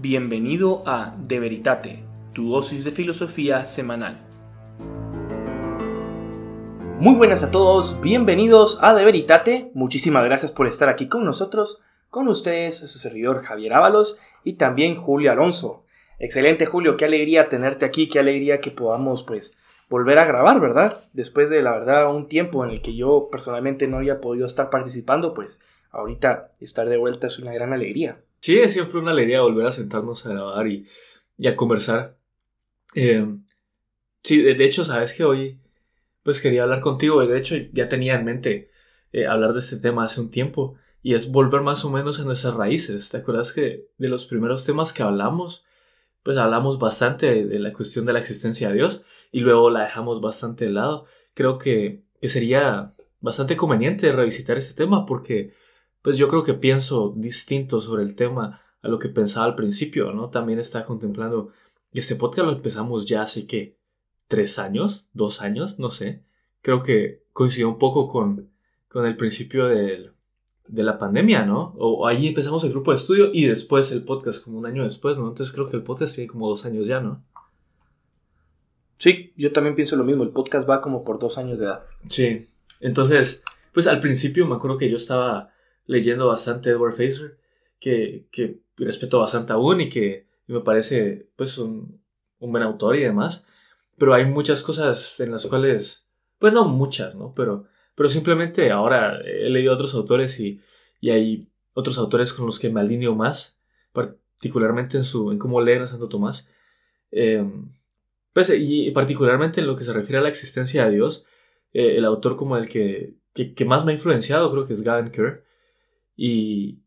Bienvenido a De Veritate, tu dosis de filosofía semanal. Muy buenas a todos, bienvenidos a De Veritate. Muchísimas gracias por estar aquí con nosotros, con ustedes, su servidor Javier Ábalos y también Julio Alonso. Excelente Julio, qué alegría tenerte aquí, qué alegría que podamos pues volver a grabar, ¿verdad? Después de la verdad un tiempo en el que yo personalmente no había podido estar participando, pues ahorita estar de vuelta es una gran alegría. Sí, es siempre una alegría volver a sentarnos a grabar y, a conversar. Eh, sí, de, hecho, sabes que hoy pues quería hablar contigo. De hecho, ya tenía en mente eh, hablar de este tema hace un tiempo. Y es volver más o menos a nuestras raíces. ¿Te acuerdas que de los primeros temas que hablamos, pues hablamos bastante de, la cuestión de la existencia de Dios y luego la dejamos bastante de lado? Creo que, que sería bastante conveniente revisitar este tema porque pues yo creo que pienso distinto sobre el tema a lo que pensaba al principio, ¿no? También estaba contemplando este podcast lo empezamos ya hace que tres años, dos años, no sé. Creo que coincidió un poco con, con el principio de la pandemia, ¿no? O ahí empezamos el grupo de estudio y después el podcast como un año después, ¿no? Entonces creo que el podcast tiene como dos años ya, ¿no? Sí, yo también pienso lo mismo. El podcast va como por dos años de edad. Sí. Entonces, pues al principio me acuerdo que yo estaba leyendo bastante Edward Facer, que, que respeto bastante aún y que me parece pues un, un, buen autor y demás. Pero hay muchas cosas en las cuales, pues no muchas, ¿no? Pero, pero simplemente ahora he leído otros autores y, y hay otros autores con los que me alineo más, particularmente en, su, en cómo leen a Santo Tomás. Em, pues, y particularmente en lo que se refiere a la existencia de Dios, eh, el autor como el que, que, que, más me ha influenciado creo que es Gavin Kerr. Y,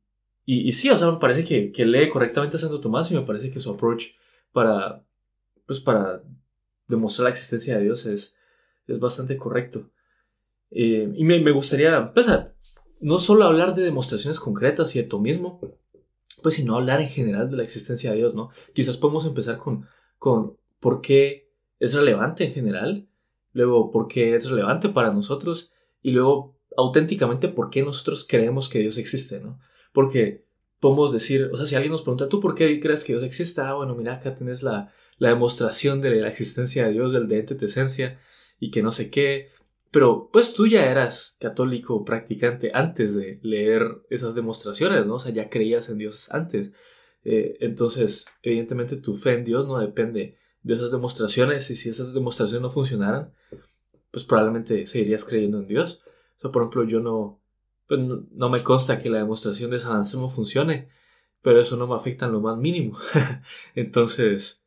y, sí, o sea, me parece que, que, lee correctamente a Santo Tomás y me parece que su approach para, pues para demostrar la existencia de Dios es, es bastante correcto. Eh, y me, me, gustaría, pues, no solo hablar de demostraciones concretas y de mismo, pues, sino hablar en general de la existencia de Dios, ¿no? Quizás podemos empezar con, con por qué es relevante en general, luego por qué es relevante para nosotros y luego auténticamente por qué nosotros creemos que Dios existe, ¿no? Porque podemos decir, o sea, si alguien nos pregunta, ¿tú por qué crees que Dios existe? Ah, bueno, mira, acá tienes la, la demostración de la existencia de Dios, del de ente esencia, y que no sé qué. Pero pues tú ya eras católico practicante antes de leer esas demostraciones, ¿no? O sea, ya creías en Dios antes. Eh, entonces, evidentemente tu fe en Dios no depende de esas demostraciones y si esas demostraciones no funcionaran, pues probablemente seguirías creyendo en Dios. Por ejemplo, yo pues, no, no, me consta que la demostración de San Anselmo funcione, pero eso no me afecta en lo más mínimo. Entonces,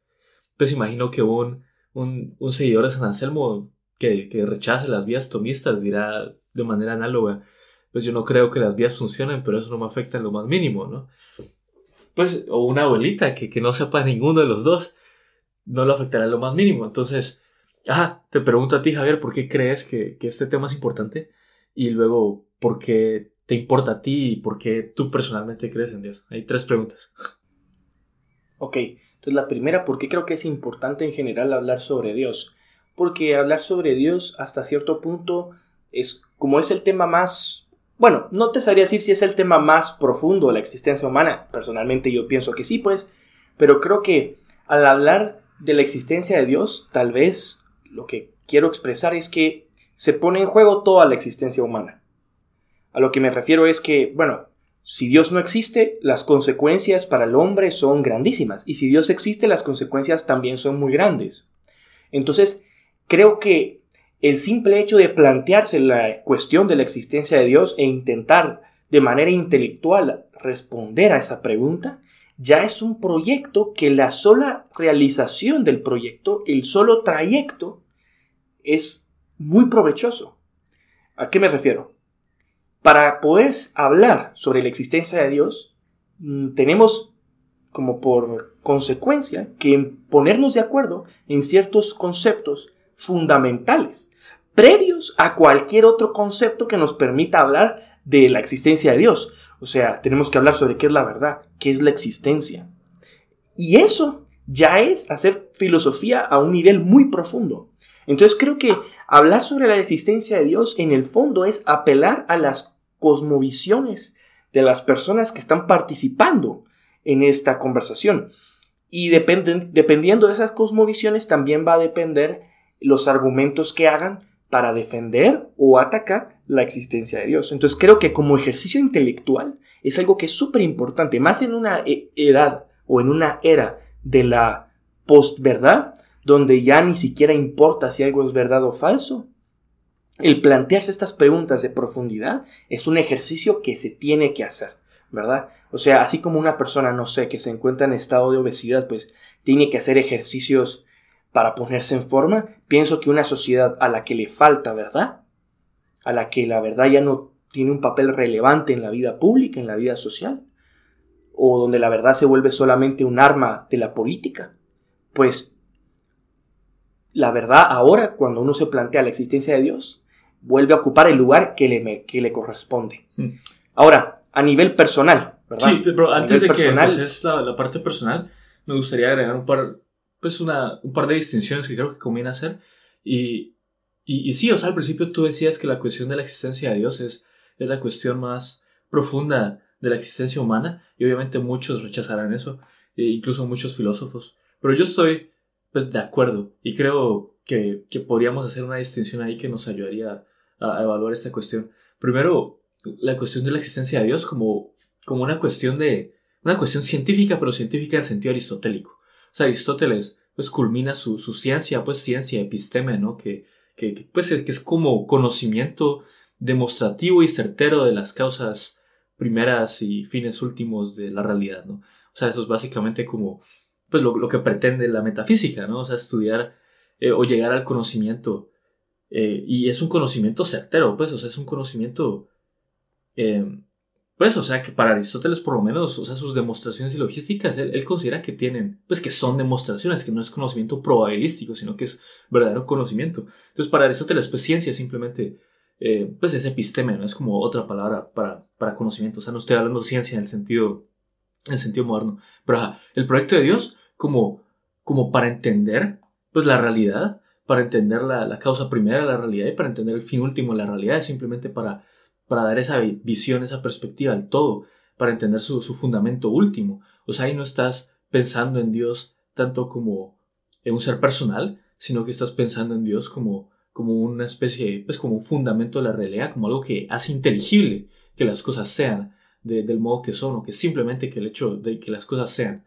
pues imagino que un, un, un seguidor de San Anselmo que, que, rechace las vías tomistas dirá de manera análoga, pues yo no creo que las vías funcionen, pero eso no me afecta en lo más mínimo, ¿no? Pues, o una abuelita que, que no sepa ninguno de los dos, no lo afectará en lo más mínimo. Entonces, ah, te pregunto a ti, Javier, ¿por qué crees que, que este tema es importante? Y luego por qué te importa a ti y por qué tú personalmente crees en Dios. Hay tres preguntas. Ok, entonces la primera, ¿por qué creo que es importante en general hablar sobre Dios? Porque hablar sobre Dios hasta cierto punto es como es el tema más, bueno, no te sabría decir si es el tema más profundo de la existencia humana, personalmente yo pienso que sí, pues, pero creo que al hablar de la existencia de Dios, tal vez lo que quiero expresar es que se pone en juego toda la existencia humana. A lo que me refiero es que, bueno, si Dios no existe, las consecuencias para el hombre son grandísimas. Y si Dios existe, las consecuencias también son muy grandes. Entonces, creo que el simple hecho de plantearse la cuestión de la existencia de Dios e intentar de manera intelectual responder a esa pregunta, ya es un proyecto que la sola realización del proyecto, el solo trayecto, es muy provechoso. ¿A qué me refiero? Para poder hablar sobre la existencia de Dios, mm, tenemos como por consecuencia que ponernos de acuerdo en ciertos conceptos fundamentales, previos a cualquier otro concepto que nos permita hablar de la existencia de Dios. O sea, tenemos que hablar sobre qué es la verdad, qué es la existencia. Y eso ya es hacer filosofía a un nivel muy profundo. Entonces creo que hablar sobre la existencia de Dios en el fondo es apelar a las cosmovisiones de las personas que están participando en esta conversación. Y dependiendo de esas cosmovisiones también va a depender los argumentos que hagan para defender o atacar la existencia de Dios. Entonces creo que como ejercicio intelectual es algo que es súper importante, más en una e-, edad o en una era de la postverdad, donde ya ni siquiera importa si algo es verdad o falso. El plantearse estas preguntas de profundidad es un ejercicio que se tiene que hacer. ¿verdad? O sea, así como una persona, no sé, que se encuentra en estado de obesidad, pues tiene que hacer ejercicios para ponerse en forma, pienso que una sociedad a la que le falta verdad, a la que la verdad ya no tiene un papel relevante en la vida pública, en la vida social, o donde la verdad se vuelve solamente un arma de la política, pues la verdad ahora, cuando uno se plantea la existencia de Dios, vuelve a ocupar el lugar que le, que le corresponde. Hmm. Ahora, a nivel personal, ¿verdad? Sí, pero antes de que es la, parte personal, me gustaría agregar un par, pues una, un par de distinciones que creo que conviene hacer. Y, y, sí, o sea, al principio tú decías que la cuestión de la existencia de Dios es, es la cuestión más profunda de la existencia humana, y obviamente muchos rechazarán eso, e incluso muchos filósofos. Pero yo estoy, pues, de acuerdo, y creo que, que podríamos hacer una distinción ahí que nos ayudaría a, evaluar esta cuestión. Primero, la cuestión de la existencia de Dios como, como una cuestión de una cuestión científica, pero científica en el sentido aristotélico. O sea, Aristóteles pues culmina su, su ciencia, pues ciencia, episteme, ¿no? Que, que, pues, que es como conocimiento demostrativo y certero de las causas primeras y fines últimos de la realidad, ¿no? O sea, eso es básicamente como pues lo, que pretende la metafísica, ¿no? O sea, estudiar eh, o llegar al conocimiento. Eh, y es un conocimiento certero, pues, o sea, es un conocimiento eh, pues, o sea, que para Aristóteles, por lo menos, o sea, sus demostraciones y logísticas, él, considera que tienen, pues que son demostraciones, que no es conocimiento probabilístico, sino que es verdadero conocimiento. Entonces, para Aristóteles, pues ciencia simplemente, eh, pues es episteme, no es como otra palabra para, para conocimiento. O sea, no estoy hablando de ciencia en el sentido, en el sentido moderno. Pero el proyecto de Dios, como, como para entender, pues la realidad, para entender la, la causa primera de la realidad y para entender el fin último de la realidad, es simplemente para para dar esa visión, esa perspectiva al todo, para entender su, fundamento último. O sea, ahí no estás pensando en Dios tanto como en un ser personal, sino que estás pensando en Dios como, como una especie, pues como un fundamento de la realidad, como algo que hace inteligible que las cosas sean del modo que son, o que simplemente que el hecho de que las cosas sean.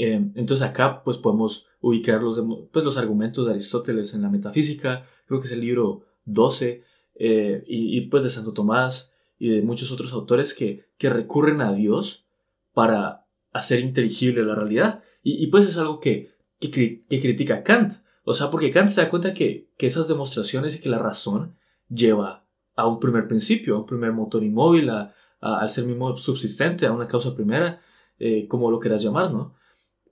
Eh, entonces acá pues podemos ubicar los, pues, los argumentos de Aristóteles en la metafísica, creo que es el libro 12, eh, y, pues de Santo Tomás y de muchos otros autores que, que recurren a Dios para hacer inteligible la realidad. Y, pues es algo que, que, que, critica Kant. O sea, porque Kant se da cuenta que, que, esas demostraciones y que la razón lleva a un primer principio, a un primer motor inmóvil, a, al ser mismo subsistente, a una causa primera, eh, como lo quieras llamar, ¿no?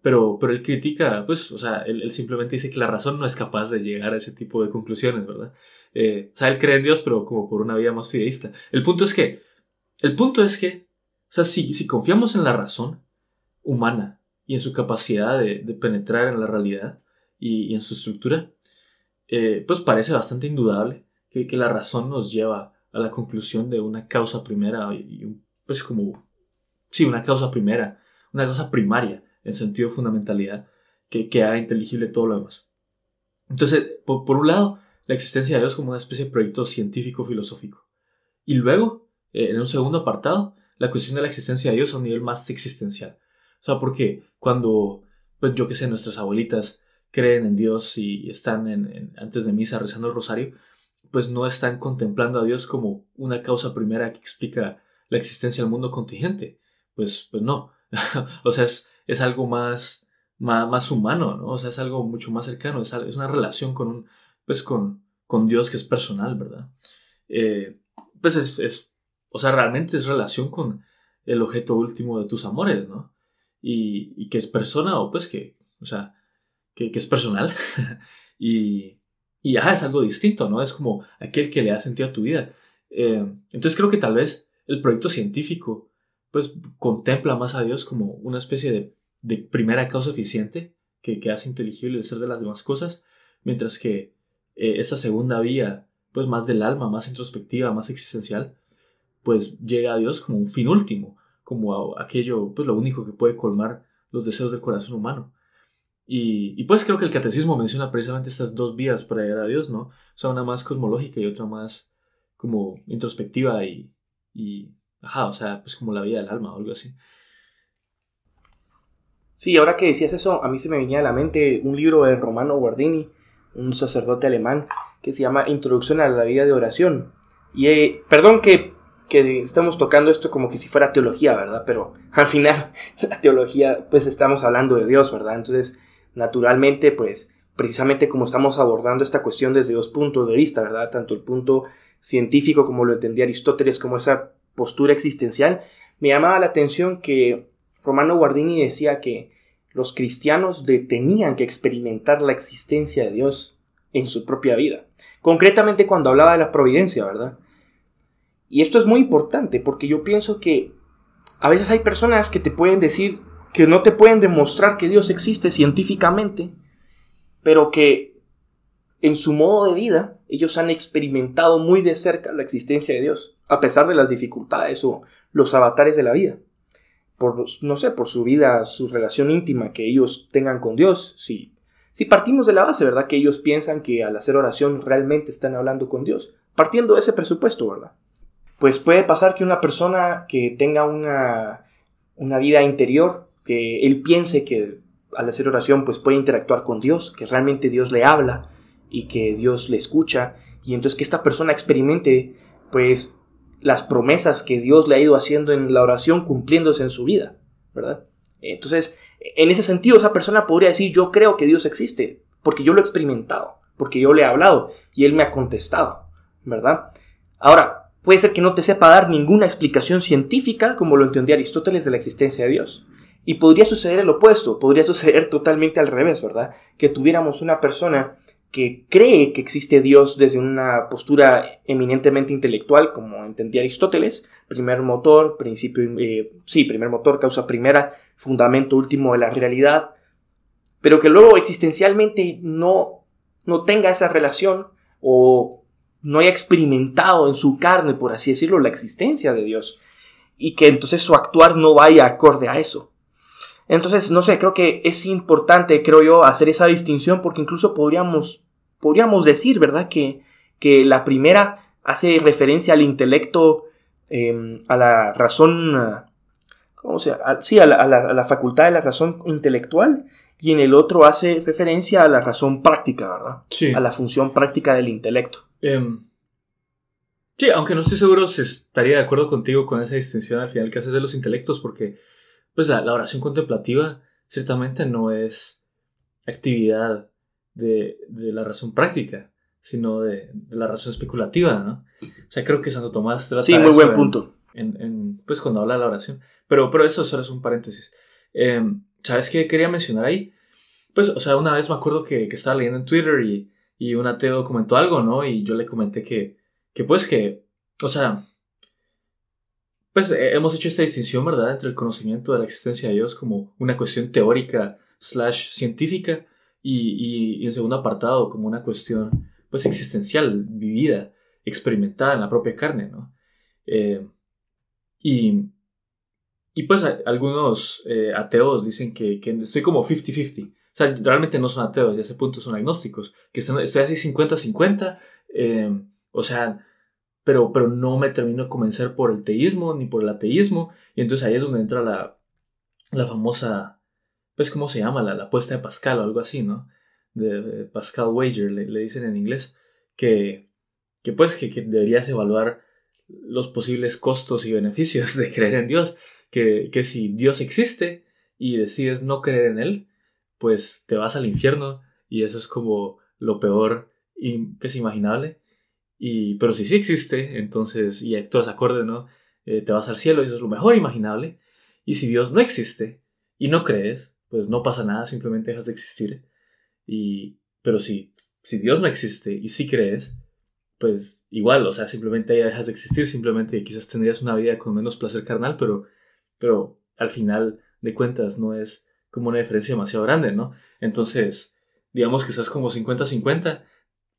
Pero, pero él critica, pues, o sea, él, simplemente dice que la razón no es capaz de llegar a ese tipo de conclusiones, ¿verdad? Eh, o sea, él cree en Dios, pero como por una vida más fideísta. El punto es que, el punto es que, o sea, si, si confiamos en la razón humana y en su capacidad de, penetrar en la realidad y, en su estructura, eh, pues parece bastante indudable que, la razón nos lleva a la conclusión de una causa primera y, pues como, sí, una causa primera, una causa primaria en sentido fundamentalidad que, que haga inteligible todo lo demás. Entonces, por un lado, la existencia de Dios como una especie de proyecto científico-filosófico. Y luego, eh, en un segundo apartado, la cuestión de la existencia de Dios a un nivel más existencial. O sea, porque cuando, pues yo que sé, nuestras abuelitas creen en Dios y están en, antes de misa rezando el rosario, pues no están contemplando a Dios como una causa primera que explica la existencia del mundo contingente. Pues, pues no. o sea, es, es algo más, más, más, humano, ¿no? O sea, es algo mucho más cercano, es, es una relación con un, pues con, con Dios que es personal, ¿verdad? Eh, pues es, o sea, realmente es relación con el objeto último de tus amores, ¿no? Y, que es persona o pues que, o sea, que, es personal y, y ya es algo distinto, ¿no? Es como aquel que le ha sentido a tu vida. Eh, entonces creo que tal vez el proyecto científico pues contempla más a Dios como una especie de, de primera causa eficiente que, que, hace inteligible el ser de las demás cosas, mientras que eh, esta segunda vía, pues más del alma, más introspectiva, más existencial, pues llega a Dios como un fin último, como aquello, pues lo único que puede colmar los deseos del corazón humano. Y, pues creo que el catecismo menciona precisamente estas dos vías para llegar a Dios, ¿no? O sea, una más cosmológica y otra más como introspectiva y, y ajá, o sea, pues como la vida del alma o algo así. Sí, ahora que decías eso, a mí se me venía a la mente un libro de Romano Guardini, un sacerdote alemán, que se llama Introducción a la vida de oración. Y eh, perdón que, que estamos tocando esto como que si fuera teología, ¿verdad? Pero al final la teología, pues estamos hablando de Dios, ¿verdad? Entonces, naturalmente, pues precisamente como estamos abordando esta cuestión desde dos puntos de vista, ¿verdad? Tanto el punto científico como lo entendía Aristóteles, como esa postura existencial, me llamaba la atención que Romano Guardini decía que los cristianos tenían que experimentar la existencia de Dios en su propia vida. Concretamente cuando hablaba de la providencia, ¿verdad? Y esto es muy importante porque yo pienso que a veces hay personas que te pueden decir que no te pueden demostrar que Dios existe científicamente, pero que en su modo de vida ellos han experimentado muy de cerca la existencia de Dios, a pesar de las dificultades o los avatares de la vida por, no sé, por su vida, su relación íntima que ellos tengan con Dios, si, si partimos de la base, ¿verdad? Que ellos piensan que al hacer oración realmente están hablando con Dios, partiendo de ese presupuesto, ¿verdad? Pues puede pasar que una persona que tenga una, una vida interior, que él piense que al hacer oración pues puede interactuar con Dios, que realmente Dios le habla y que Dios le escucha, y entonces que esta persona experimente pues las promesas que Dios le ha ido haciendo en la oración cumpliéndose en su vida, ¿verdad? Entonces, en ese sentido, esa persona podría decir, yo creo que Dios existe, porque yo lo he experimentado, porque yo le he hablado y Él me ha contestado, ¿verdad? Ahora, puede ser que no te sepa dar ninguna explicación científica, como lo entendía Aristóteles, de la existencia de Dios. Y podría suceder el opuesto, podría suceder totalmente al revés, ¿verdad? Que tuviéramos una persona que cree que existe Dios desde una postura eminentemente intelectual, como entendía Aristóteles, primer motor, principio, eh, sí, primer motor, causa primera, fundamento último de la realidad, pero que luego existencialmente no, no tenga esa relación o no haya experimentado en su carne, por así decirlo, la existencia de Dios, y que entonces su actuar no vaya acorde a eso. Entonces, no sé, creo que es importante, creo yo, hacer esa distinción porque incluso podríamos podríamos decir, ¿verdad? Que, que la primera hace referencia al intelecto, em, a la razón, ¿cómo se llama? Sí, a la, facultad de la razón intelectual, y en el otro hace referencia a la razón práctica, ¿verdad? Sí. A la función práctica del intelecto. Em, sí, aunque no estoy seguro si estaría de acuerdo contigo con esa distinción al final que haces de los intelectos, porque pues la oración contemplativa ciertamente no es actividad de, la razón práctica, sino de, la razón especulativa, ¿no? O sea, creo que Santo Tomás trata Sí, muy buen punto. En, pues cuando habla de la oración. Pero, pero eso solo es un paréntesis. Em, ¿Sabes qué quería mencionar ahí? Pues, o sea, una vez me acuerdo que, que estaba leyendo en Twitter y, y, un ateo comentó algo, ¿no? Y yo le comenté que, que pues que, o sea, pues eh, hemos hecho esta distinción, ¿verdad?, entre el conocimiento de la existencia de Dios como una cuestión teórica slash científica y, y, en segundo apartado como una cuestión pues existencial, vivida, experimentada en la propia carne, ¿no? Eh, y, y pues algunos eh, ateos dicen que, que estoy como 50-50. O sea, realmente no son ateos, ya ese punto son agnósticos, que estoy así 50-50, eh, o sea, pero, pero no me termino de convencer por el teísmo ni por el ateísmo, y entonces ahí es donde entra la, la famosa pues, ¿cómo se llama? La, la apuesta de Pascal o algo así, ¿no? De, Pascal Wager, le, dicen en inglés, que, que pues, que, deberías evaluar los posibles costos y beneficios de creer en Dios, que, que si Dios existe y decides no creer en Él, pues te vas al infierno y eso es como lo peor que es imaginable. Y, pero si sí existe, entonces, y actúas acorde, ¿no? Eh, te vas al cielo y eso es lo mejor imaginable. Y si Dios no existe y no crees, pues no pasa nada, simplemente dejas de existir. Y, pero si, si Dios no existe y si crees, pues igual, o sea, simplemente ya dejas de existir, simplemente quizás tendrías una vida con menos placer carnal, pero, pero al final de cuentas no es como una diferencia demasiado grande, ¿no? Entonces, digamos que estás como 50-50,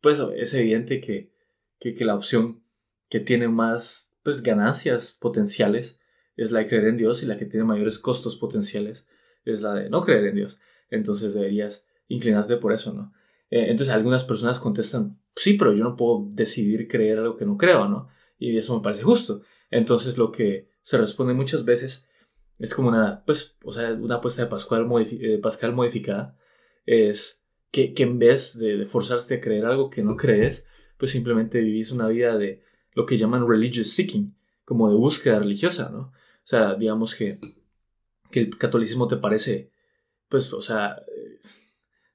pues es evidente que, que, que, la opción que tiene más pues, ganancias potenciales es la de creer en Dios y la que tiene mayores costos potenciales es la de no creer en Dios. Entonces deberías inclinarte por eso, ¿no? Eh, entonces algunas personas contestan, sí, pero yo no puedo decidir creer algo que no creo, ¿no? Y eso me parece justo. Entonces lo que se responde muchas veces es como una, pues, o sea, una apuesta de Pascal, de Pascal modificada, es que, que en vez de, de, forzarse a creer algo que no crees, pues simplemente vivís una vida de lo que llaman religious seeking, como de búsqueda religiosa, ¿no? O sea, digamos que, que el catolicismo te parece, pues, o sea,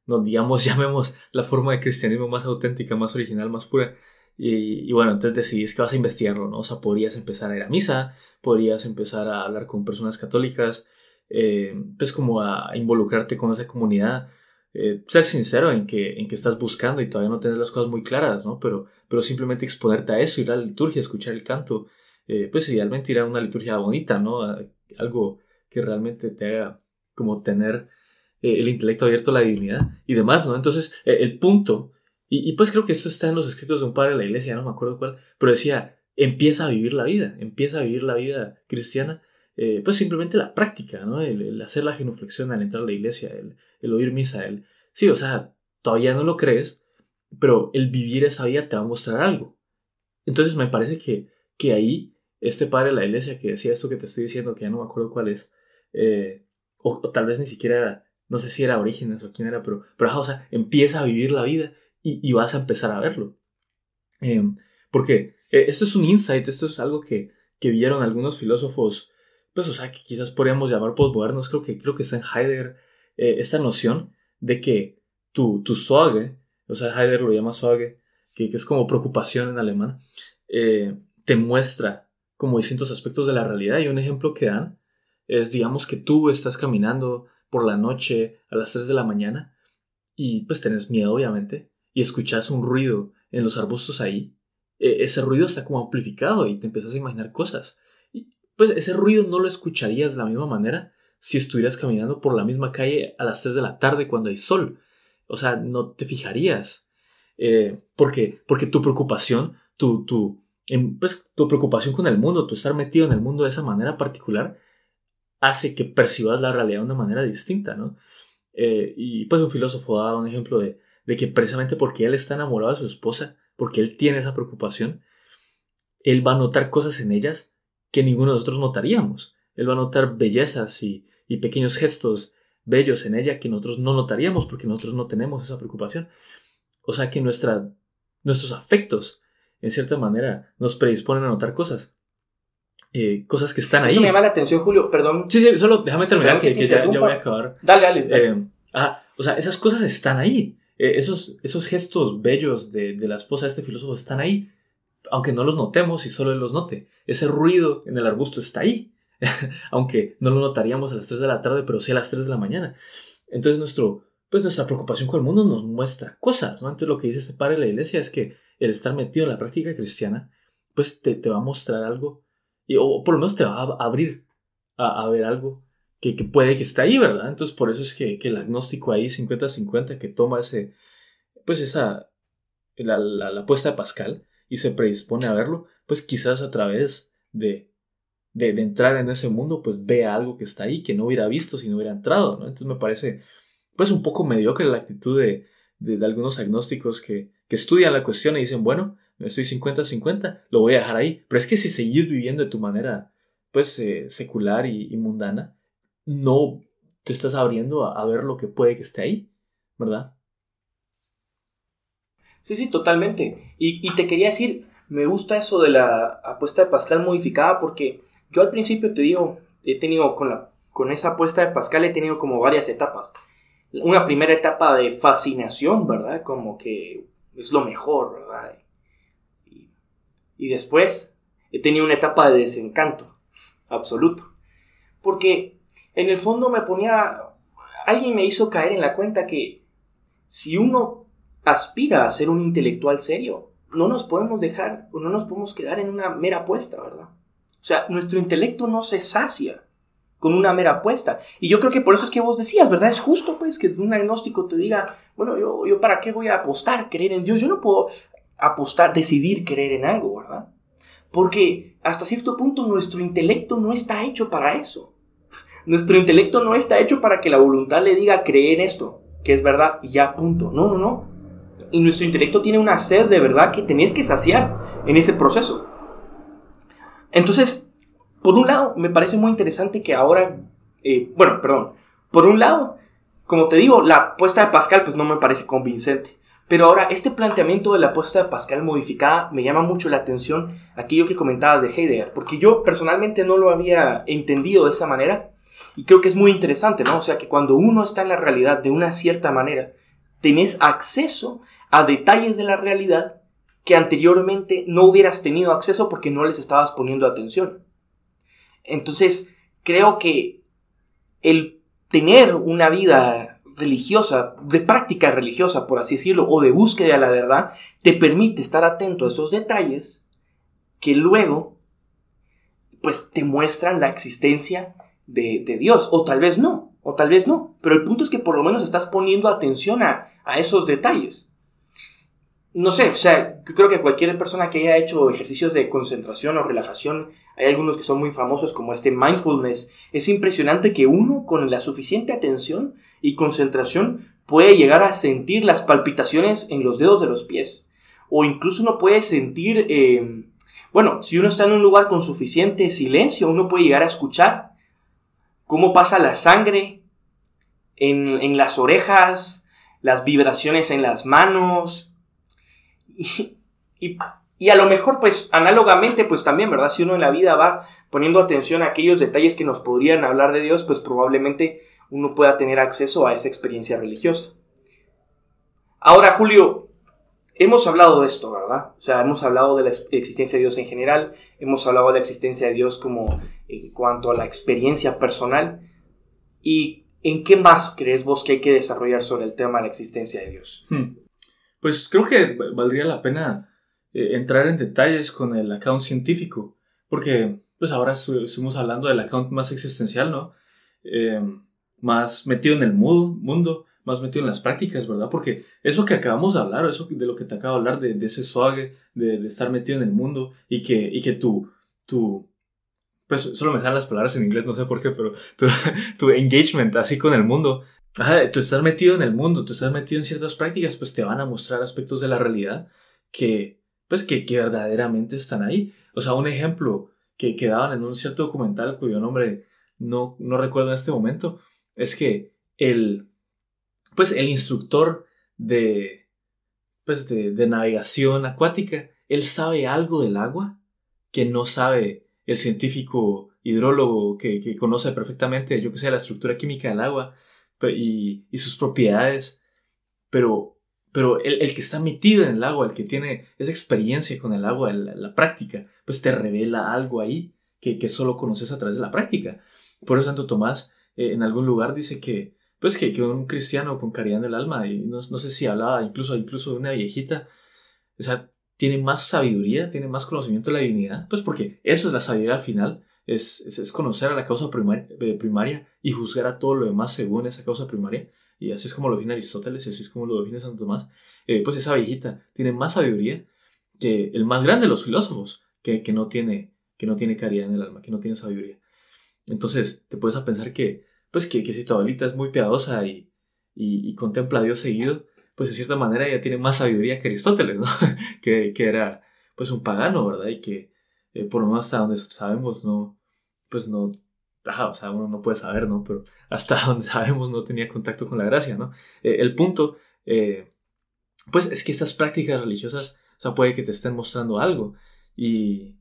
no digamos, llamemos la forma de cristianismo más auténtica, más original, más pura. Y, bueno, entonces decidís que vas a investigarlo, ¿no? O sea, podrías empezar a ir a misa, podrías empezar a hablar con personas católicas, eh, pues como a involucrarte con esa comunidad, eh, ser sincero en que, en que estás buscando y todavía no tener las cosas muy claras, ¿no? Pero, pero simplemente exponerte a eso, ir a la liturgia, escuchar el canto, eh, pues idealmente ir a una liturgia bonita, ¿no? algo que realmente te haga como tener eh, el intelecto abierto a la dignidad y demás, ¿no? Entonces, el punto, y, pues creo que esto está en los escritos de un padre de la iglesia, no me acuerdo cuál, pero decía, empieza a vivir la vida, empieza a vivir la vida cristiana, eh, pues simplemente la práctica, ¿no? El, hacer la genuflexión al entrar a la iglesia, el, el oír misa, el... Sí, o sea, todavía no lo crees, pero el vivir esa vida te va a mostrar algo. Entonces me parece que, que ahí, este padre de la iglesia que decía esto que te estoy diciendo, que ya no me acuerdo cuál es, o, o, tal vez ni siquiera no sé si era Orígenes o quién era, pero, pero o sea, empieza a vivir la vida y, vas a empezar a verlo. Em, porque eh, esto es un insight, esto es algo que, que vieron algunos filósofos, pues, o sea, que quizás podríamos llamar postmodernos, creo que, creo que está en Heidegger, eh, esta noción de que tu, tu Sorge, o sea, Heidegger lo llama Sorge, que, que es como preocupación en alemán, eh, te muestra como distintos aspectos de la realidad. Y un ejemplo que dan es, digamos, que tú estás caminando por la noche a las 3 de la mañana y pues tenés miedo obviamente y escuchas un ruido en los arbustos ahí, e, ese ruido está como amplificado y te empiezas a imaginar cosas. Pues ese ruido no lo escucharías de la misma manera si estuvieras caminando por la misma calle a las 3 de la tarde cuando hay sol. O sea, no te fijarías. Eh, porque, porque tu preocupación, tu, tu, pues, tu preocupación con el mundo, tu estar metido en el mundo de esa manera particular, hace que percibas la realidad de una manera distinta, ¿no? Eh, y pues un filósofo daba un ejemplo de, que precisamente porque él está enamorado de su esposa, porque él tiene esa preocupación, él va a notar cosas en ellas que ninguno de nosotros notaríamos. Él va a notar bellezas y, pequeños gestos bellos en ella que nosotros no notaríamos porque nosotros no tenemos esa preocupación. O sea que nuestra, nuestros afectos, en cierta manera, nos predisponen a notar cosas. Eh, cosas que están ahí. Eso me llama la atención, Julio, perdón. Sí, sí, solo déjame terminar, que, ya, voy a acabar. Dale, dale. Eh, o sea, esas cosas están ahí. Eh, esos, esos gestos bellos de, de, la esposa de este filósofo están ahí, aunque no los notemos y solo él los note. Ese ruido en el arbusto está ahí, aunque no lo notaríamos a las 3 de la tarde, pero sí a las 3 de la mañana. Entonces, nuestro, pues nuestra preocupación con el mundo nos muestra cosas, ¿no? Entonces, lo que dice este padre de la iglesia es que el estar metido en la práctica cristiana, pues te, te va a mostrar algo o por lo menos te va a abrir a, ver algo que, puede que esté ahí, ¿verdad? Entonces por eso es que, el agnóstico ahí 50-50 que toma ese, pues esa, la, la, apuesta de Pascal y se predispone a verlo, pues quizás a través de, de, entrar en ese mundo, pues vea algo que está ahí que no hubiera visto si no hubiera entrado, ¿no? Entonces me parece, pues un poco mediocre la actitud de, de, algunos agnósticos que, que estudian la cuestión y dicen, bueno, estoy 50-50, lo voy a dejar ahí. Pero es que si seguís viviendo de tu manera, pues, eh, secular y, mundana, no te estás abriendo a, ver lo que puede que esté ahí, ¿verdad? Sí, sí, totalmente. Y, te quería decir, me gusta eso de la apuesta de Pascal modificada porque yo al principio te digo, he tenido con, la, con esa apuesta de Pascal, he tenido como varias etapas. Una primera etapa de fascinación, ¿verdad? Como que es lo mejor, ¿verdad? Y después he tenido una etapa de desencanto absoluto. Porque en el fondo me ponía, alguien me hizo caer en la cuenta que si uno aspira a ser un intelectual serio, no nos podemos dejar o no nos podemos quedar en una mera apuesta, ¿verdad? O sea, nuestro intelecto no se sacia con una mera apuesta. Y yo creo que por eso es que vos decías, ¿verdad? Es justo, pues, que un agnóstico te diga, bueno, yo, yo para qué voy a apostar, creer en Dios. Yo no puedo apostar, decidir creer en algo, ¿verdad? Porque hasta cierto punto nuestro intelecto no está hecho para eso. Nuestro intelecto no está hecho para que la voluntad le diga creer en esto, que es verdad, y ya punto. No, no, no. Y nuestro intelecto tiene una sed de verdad que tenés que saciar en ese proceso. Entonces, por un lado, me parece muy interesante que ahora, eh, bueno, perdón, por un lado, como te digo, la apuesta de Pascal pues no me parece convincente. Pero ahora, este planteamiento de la apuesta de Pascal modificada me llama mucho la atención aquello que comentabas de Heidegger, porque yo personalmente no lo había entendido de esa manera y creo que es muy interesante, ¿no? O sea, que cuando uno está en la realidad de una cierta manera, tenés acceso a detalles de la realidad que anteriormente no hubieras tenido acceso porque no les estabas poniendo atención. Entonces, creo que el tener una vida religiosa, de práctica religiosa, por así decirlo, o de búsqueda de la verdad, te permite estar atento a esos detalles que luego, pues, te muestran la existencia de, Dios, o tal vez no, o tal vez no, pero el punto es que por lo menos estás poniendo atención a, a esos detalles no sé, o sea, creo que cualquier persona que haya hecho ejercicios de concentración o relajación, hay algunos que son muy famosos como este mindfulness, es impresionante que uno con la suficiente atención y concentración puede llegar a sentir las palpitaciones en los dedos de los pies. O incluso uno puede sentir, em, bueno, si uno está en un lugar con suficiente silencio, uno puede llegar a escuchar cómo pasa la sangre en, en las orejas, las vibraciones en las manos, y, a lo mejor, pues, análogamente, pues también, ¿verdad? Si uno en la vida va poniendo atención a aquellos detalles que nos podrían hablar de Dios, pues probablemente uno pueda tener acceso a esa experiencia religiosa. Ahora, Julio, hemos hablado de esto, ¿verdad? O sea, hemos hablado de la existencia de Dios en general, hemos hablado de la existencia de Dios como en cuanto a la experiencia personal. ¿Y en qué más crees vos que hay que desarrollar sobre el tema de la existencia de Dios? Hmm. Pues creo que valdría la pena eh, entrar en detalles con el account científico, porque pues ahora estuvimos hablando del account más existencial, ¿no? Em, más metido en el mundo, más metido en las prácticas, ¿verdad? Porque eso que acabamos de hablar, eso de lo que te acabo de hablar, de, ese suave, de, estar metido en el mundo y que, y que tu, tu, pues solo me salen las palabras en inglés, no sé por qué, pero tu engagement así con el mundo Ajá, tú estás metido en el mundo, tú estás metido en ciertas prácticas, pues te van a mostrar aspectos de la realidad que, pues que, verdaderamente están ahí. O sea, un ejemplo que, quedaban en un cierto documental cuyo nombre no, no recuerdo en este momento, es que el, pues el instructor de, pues de, de navegación acuática, él sabe algo del agua que no sabe el científico hidrólogo que, que conoce perfectamente, yo que sé, la estructura química del agua y, sus propiedades, pero, pero el, que está metido en el agua, el que tiene esa experiencia con el agua, la, práctica, pues te revela algo ahí que, que, solo conoces a través de la práctica. Por eso Santo Tomás eh, en algún lugar dice que, pues que, que, un cristiano con caridad en el alma, y no, no sé si hablaba incluso, incluso de una viejita, o sea, tiene más sabiduría, tiene más conocimiento de la divinidad, pues porque eso es la sabiduría al final, es, es, conocer a la causa eh, primaria, y juzgar a todo lo demás según esa causa primaria. Y así es como lo define Aristóteles y así es como lo define Santo Tomás. Eh, pues esa viejita tiene más sabiduría que el más grande de los filósofos, que, que, no tiene, que no tiene caridad en el alma, que no tiene sabiduría. Entonces te puedes a pensar que, pues que, que si tu abuelita es muy piadosa y, y, contempla a Dios seguido, pues de cierta manera ella tiene más sabiduría que Aristóteles, ¿no? que, que era pues un pagano, ¿verdad? Y que eh, por lo menos hasta donde sabemos, no, pues no, o sea, uno no puede saber, ¿no? Pero hasta donde sabemos no tenía contacto con la gracia, ¿no? Eh, el punto, eh, pues es que estas prácticas religiosas, o sea, puede que te estén mostrando algo y...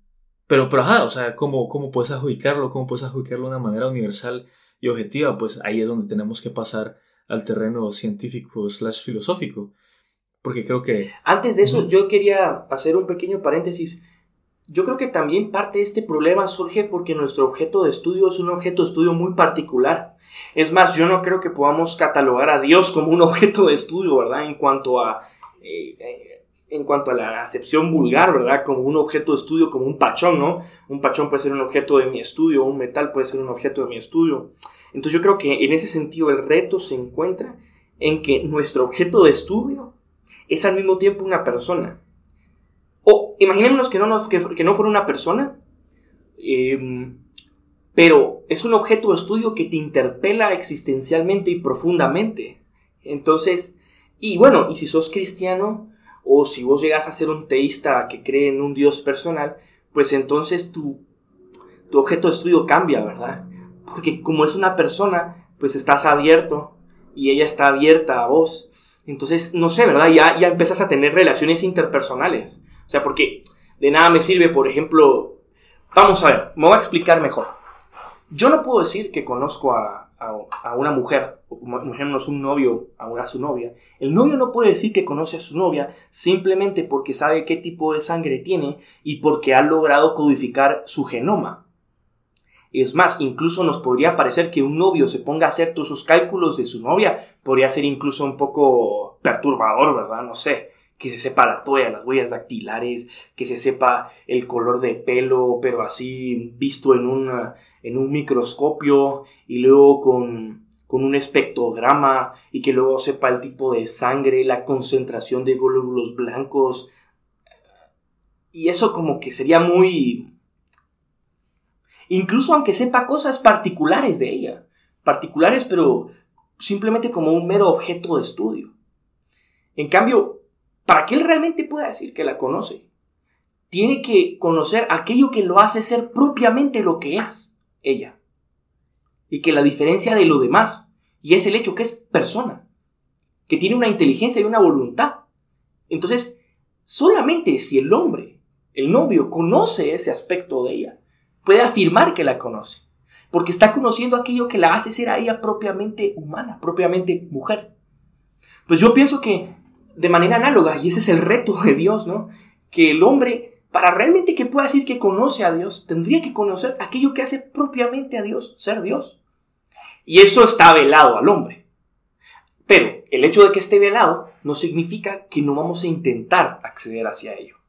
Pero, pero ajá, o sea, ¿cómo, ¿cómo puedes adjudicarlo? ¿Cómo puedes adjudicarlo de una manera universal y objetiva? Pues ahí es donde tenemos que pasar al terreno científico slash filosófico. Porque creo que... Antes de eso, yo quería hacer un pequeño paréntesis yo creo que también parte de este problema surge porque nuestro objeto de estudio es un objeto de estudio muy particular. Es más, yo no creo que podamos catalogar a Dios como un objeto de estudio, ¿verdad? En cuanto a, eh, eh, en cuanto a la acepción vulgar, ¿verdad? Como un objeto de estudio, como un pachón, ¿no? Un pachón puede ser un objeto de mi estudio, un metal puede ser un objeto de mi estudio. Entonces yo creo que en ese sentido el reto se encuentra en que nuestro objeto de estudio es al mismo tiempo una persona. O imaginémonos que no, que, que no fuera una persona, em, pero es un objeto de estudio que te interpela existencialmente y profundamente. Entonces, y bueno, y si sos cristiano, o si vos llegas a ser un teísta que cree en un Dios personal, pues entonces tu, tu objeto de estudio cambia, ¿verdad? Porque como es una persona, pues estás abierto y ella está abierta a vos. Entonces, no sé, ¿verdad? Ya, ya empiezas a tener relaciones interpersonales. O sea, porque de nada me sirve, por ejemplo, vamos a ver, me voy a explicar mejor. Yo no puedo decir que conozco a, a, una mujer, o es un novio a una su novia. El novio no puede decir que conoce a su novia simplemente porque sabe qué tipo de sangre tiene y porque ha logrado codificar su genoma. Es más, incluso nos podría parecer que un novio se ponga a hacer todos sus cálculos de su novia, podría ser incluso un poco perturbador, ¿verdad? No sé que se sepa la toalla, las huellas dactilares, que se sepa el color de pelo, pero así visto en, una, en un microscopio y luego con, con un espectrograma y que luego sepa el tipo de sangre, la concentración de glóbulos blancos. Y eso como que sería muy... Incluso aunque sepa cosas particulares de ella, particulares pero simplemente como un mero objeto de estudio. En cambio, para que él realmente pueda decir que la conoce, tiene que conocer aquello que lo hace ser propiamente lo que es ella. Y que la diferencia de lo demás, y es el hecho que es persona, que tiene una inteligencia y una voluntad. Entonces, solamente si el hombre, el novio, conoce ese aspecto de ella, puede afirmar que la conoce. Porque está conociendo aquello que la hace ser a ella propiamente humana, propiamente mujer. Pues yo pienso que de manera análoga, y ese es el reto de Dios, ¿no? Que el hombre, para realmente que pueda decir que conoce a Dios, tendría que conocer aquello que hace propiamente a Dios ser Dios. Y eso está velado al hombre. Pero el hecho de que esté velado no significa que no vamos a intentar acceder hacia ello.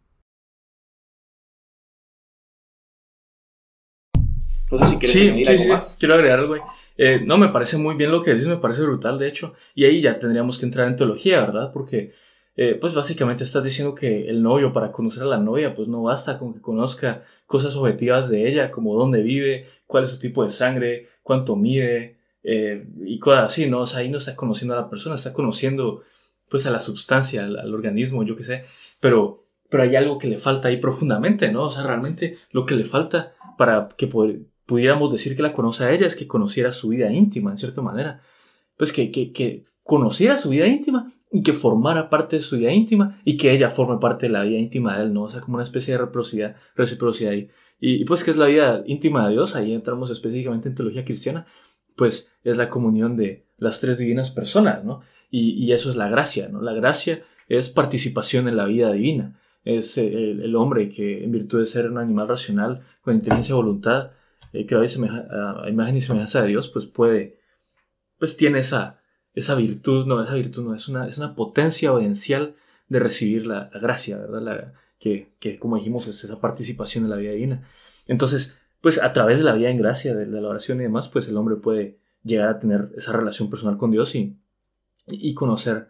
No sé si quieres añadir algo más. Quiero agregar algo. Eh, no, me parece muy bien lo que dices, me parece brutal, de hecho. Y ahí ya tendríamos que entrar en teología, ¿verdad? Porque, eh, pues básicamente estás diciendo que el novio, para conocer a la novia, pues no basta con que conozca cosas objetivas de ella, como dónde vive, cuál es su tipo de sangre, cuánto mide, eh, y cosas así, ¿no? O sea, ahí no está conociendo a la persona, está conociendo, pues, a la sustancia, al, organismo, yo qué sé. Pero, pero hay algo que le falta ahí profundamente, ¿no? O sea, realmente lo que le falta para que pudiéramos decir que la conoce a ella es que conociera su vida íntima, en cierta manera. Pues que, que, conociera su vida íntima y que formara parte de su vida íntima y que ella forme parte de la vida íntima de él, ¿no? O sea, como una especie de reciprocidad, reciprocidad ahí. Y, pues, ¿qué es la vida íntima de Dios? Ahí entramos específicamente en teología cristiana. Pues es la comunión de las tres divinas personas, ¿no? Y, eso es la gracia, ¿no? La gracia es participación en la vida divina. Es el, el hombre que, en virtud de ser un animal racional, con inteligencia y voluntad, eh, que a imagen y semejanza de Dios, pues puede, pues tiene esa, esa virtud, no, esa virtud no, es una, es una potencia de recibir la, gracia, ¿verdad? La, que, que, como dijimos, es esa participación en la vida divina. Entonces, pues a través de la vida en gracia, de, la oración y demás, pues el hombre puede llegar a tener esa relación personal con Dios y, y conocer,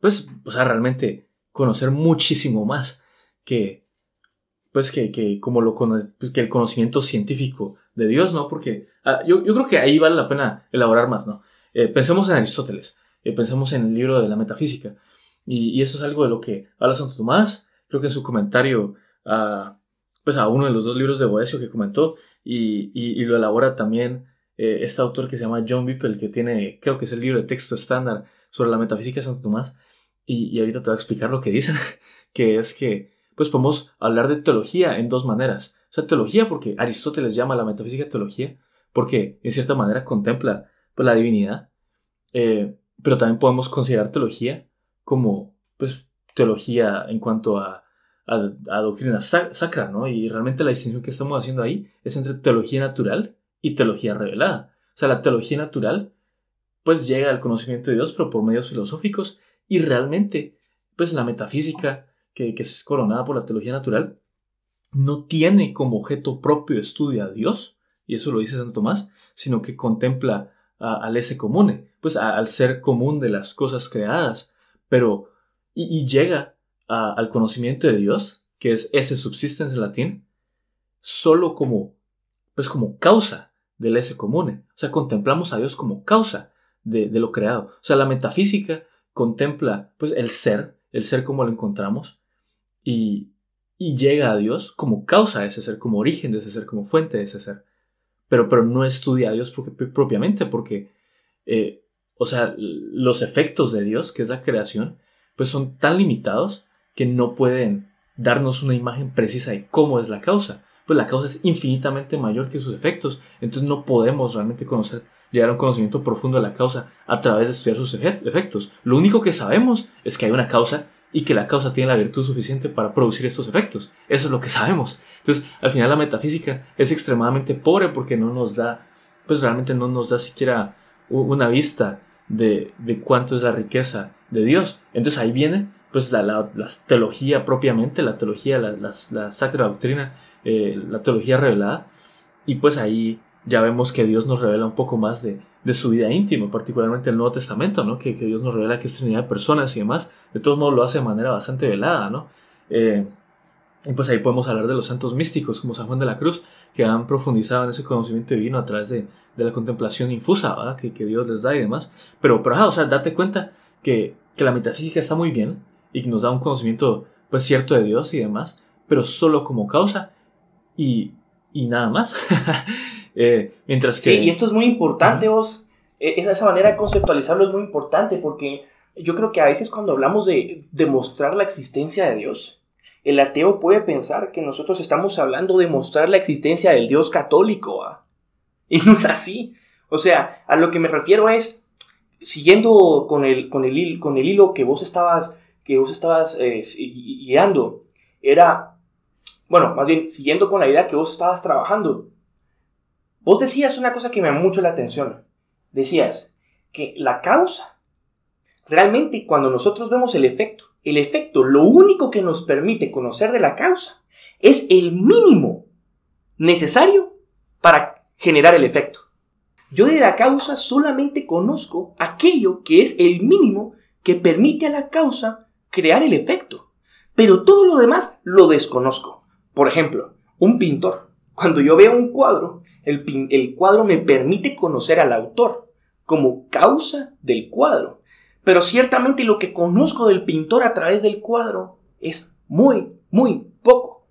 pues, o sea, realmente conocer muchísimo más que, pues, que, que como lo, que el conocimiento científico de Dios, ¿no? Porque ah, yo, yo, creo que ahí vale la pena elaborar más, ¿no? Eh, pensemos en Aristóteles, eh, pensemos en el libro de la metafísica, y, y, eso es algo de lo que habla Santo Tomás, creo que en su comentario a, pues a uno de los dos libros de Boesio que comentó, y, y, lo elabora también eh, este autor que se llama John Bippel, que tiene, creo que es el libro de texto estándar sobre la metafísica de Santo Tomás, y, y ahorita te voy a explicar lo que dicen, que es que pues podemos hablar de teología en dos maneras. O sea, teología porque Aristóteles llama a la metafísica teología, porque en cierta manera contempla pues, la divinidad, eh, pero también podemos considerar teología como pues, teología en cuanto a, a, doctrina sacra, ¿no? Y realmente la distinción que estamos haciendo ahí es entre teología natural y teología revelada. O sea, la teología natural pues llega al conocimiento de Dios, pero por medios filosóficos, y realmente pues la metafísica que, es coronada por la teología natural, no tiene como objeto propio estudio a Dios, y eso lo dice Santo Tomás, sino que contempla al ese común, pues al ser común de las cosas creadas, pero y, llega al conocimiento de Dios, que es ese subsistens en latín, solo como, pues como causa del ese comune. O sea, contemplamos a Dios como causa de, de, lo creado. O sea, la metafísica contempla pues el ser, el ser como lo encontramos, y, y llega a Dios como causa de ese ser, como origen de ese ser, como fuente de ese ser. Pero, pero no estudia a Dios propiamente porque, eh, o sea, los efectos de Dios, que es la creación, pues son tan limitados que no pueden darnos una imagen precisa de cómo es la causa. Pues la causa es infinitamente mayor que sus efectos, entonces no podemos realmente conocer, llegar a un conocimiento profundo de la causa a través de estudiar sus efectos. Lo único que sabemos es que hay una causa y que la causa tiene la virtud suficiente para producir estos efectos. Eso es lo que sabemos. Entonces, al final la metafísica es extremadamente pobre porque no nos da, pues realmente no nos da siquiera una vista de, de cuánto es la riqueza de Dios. Entonces ahí viene pues la, la, teología propiamente, la teología, la, la sacra doctrina, eh, la teología revelada. Y pues ahí ya vemos que Dios nos revela un poco más de, de su vida íntima, particularmente el Nuevo Testamento, ¿no? Que, que, Dios nos revela que es Trinidad de personas y demás. De todos modos lo hace de manera bastante velada, ¿no? Eh, y pues ahí podemos hablar de los santos místicos como San Juan de la Cruz, que han profundizado en ese conocimiento divino a través de, de la contemplación infusa. Que, que, Dios les da y demás. Pero, pero o sea, date cuenta que, que la metafísica está muy bien y que nos da un conocimiento pues cierto de Dios y demás, pero solo como causa y, y nada más. eh, mientras que... Sí, y esto es muy importante, vos. E, esa, esa manera de conceptualizarlo es muy importante porque yo creo que a veces cuando hablamos de demostrar la existencia de Dios, el ateo puede pensar que nosotros estamos hablando de mostrar la existencia del Dios católico. Y no es así. O sea, a lo que me refiero es, siguiendo con el, con el, con el hilo que vos estabas, que vos estabas eh, guiando, era, bueno, más bien, siguiendo con la idea que vos estabas trabajando, vos decías una cosa que me llamó mucho la atención. Decías que la causa, realmente cuando nosotros vemos el efecto, el efecto, lo único que nos permite conocer de la causa, es el mínimo necesario para generar el efecto. Yo de la causa solamente conozco aquello que es el mínimo que permite a la causa crear el efecto. Pero todo lo demás lo desconozco. Por ejemplo, un pintor. Cuando yo veo un cuadro, el, el cuadro me permite conocer al autor como causa del cuadro. Pero ciertamente lo que conozco del pintor a través del cuadro es muy, muy poco.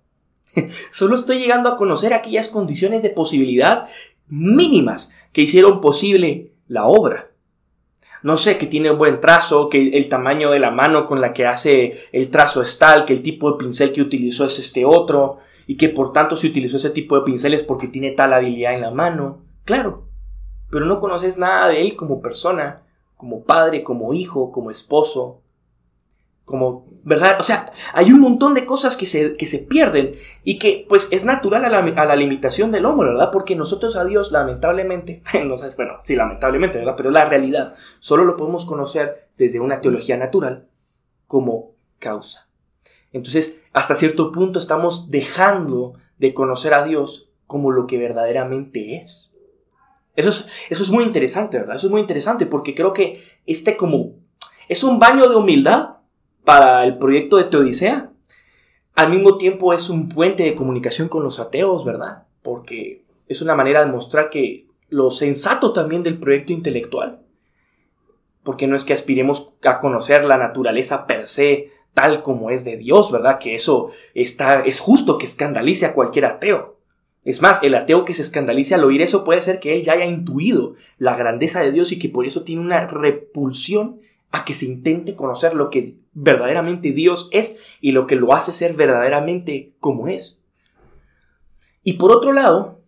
Solo estoy llegando a conocer aquellas condiciones de posibilidad mínimas que hicieron posible la obra. No sé, que tiene un buen trazo, que el tamaño de la mano con la que hace el trazo es tal, que el tipo de pincel que utilizó es este otro, y que por tanto se utilizó ese tipo de pinceles porque tiene tal habilidad en la mano. Claro, pero no conoces nada de él como persona, como padre, como hijo, como esposo, como, ¿verdad? O sea, hay un montón de cosas que se, que se pierden y que pues es natural a la, a la, limitación del hombre, ¿verdad? Porque nosotros a Dios lamentablemente, no sé, bueno, sí, lamentablemente, ¿verdad? Pero la realidad solo lo podemos conocer desde una teología natural como causa. Entonces, hasta cierto punto estamos dejando de conocer a Dios como lo que verdaderamente es. Eso es, eso es muy interesante, ¿verdad? Eso es muy interesante porque creo que este como es un baño de humildad para el proyecto de Teodicea. Al mismo tiempo es un puente de comunicación con los ateos, ¿verdad? Porque es una manera de mostrar que lo sensato también del proyecto intelectual, porque no es que aspiremos a conocer la naturaleza per se tal como es de Dios, ¿verdad? Que eso está, es justo que escandalice a cualquier ateo. Es más, el ateo que se escandalice al oír eso puede ser que él ya haya intuido la grandeza de Dios y que por eso tiene una repulsión a que se intente conocer lo que verdaderamente Dios es y lo que lo hace ser verdaderamente como es. Y por otro lado,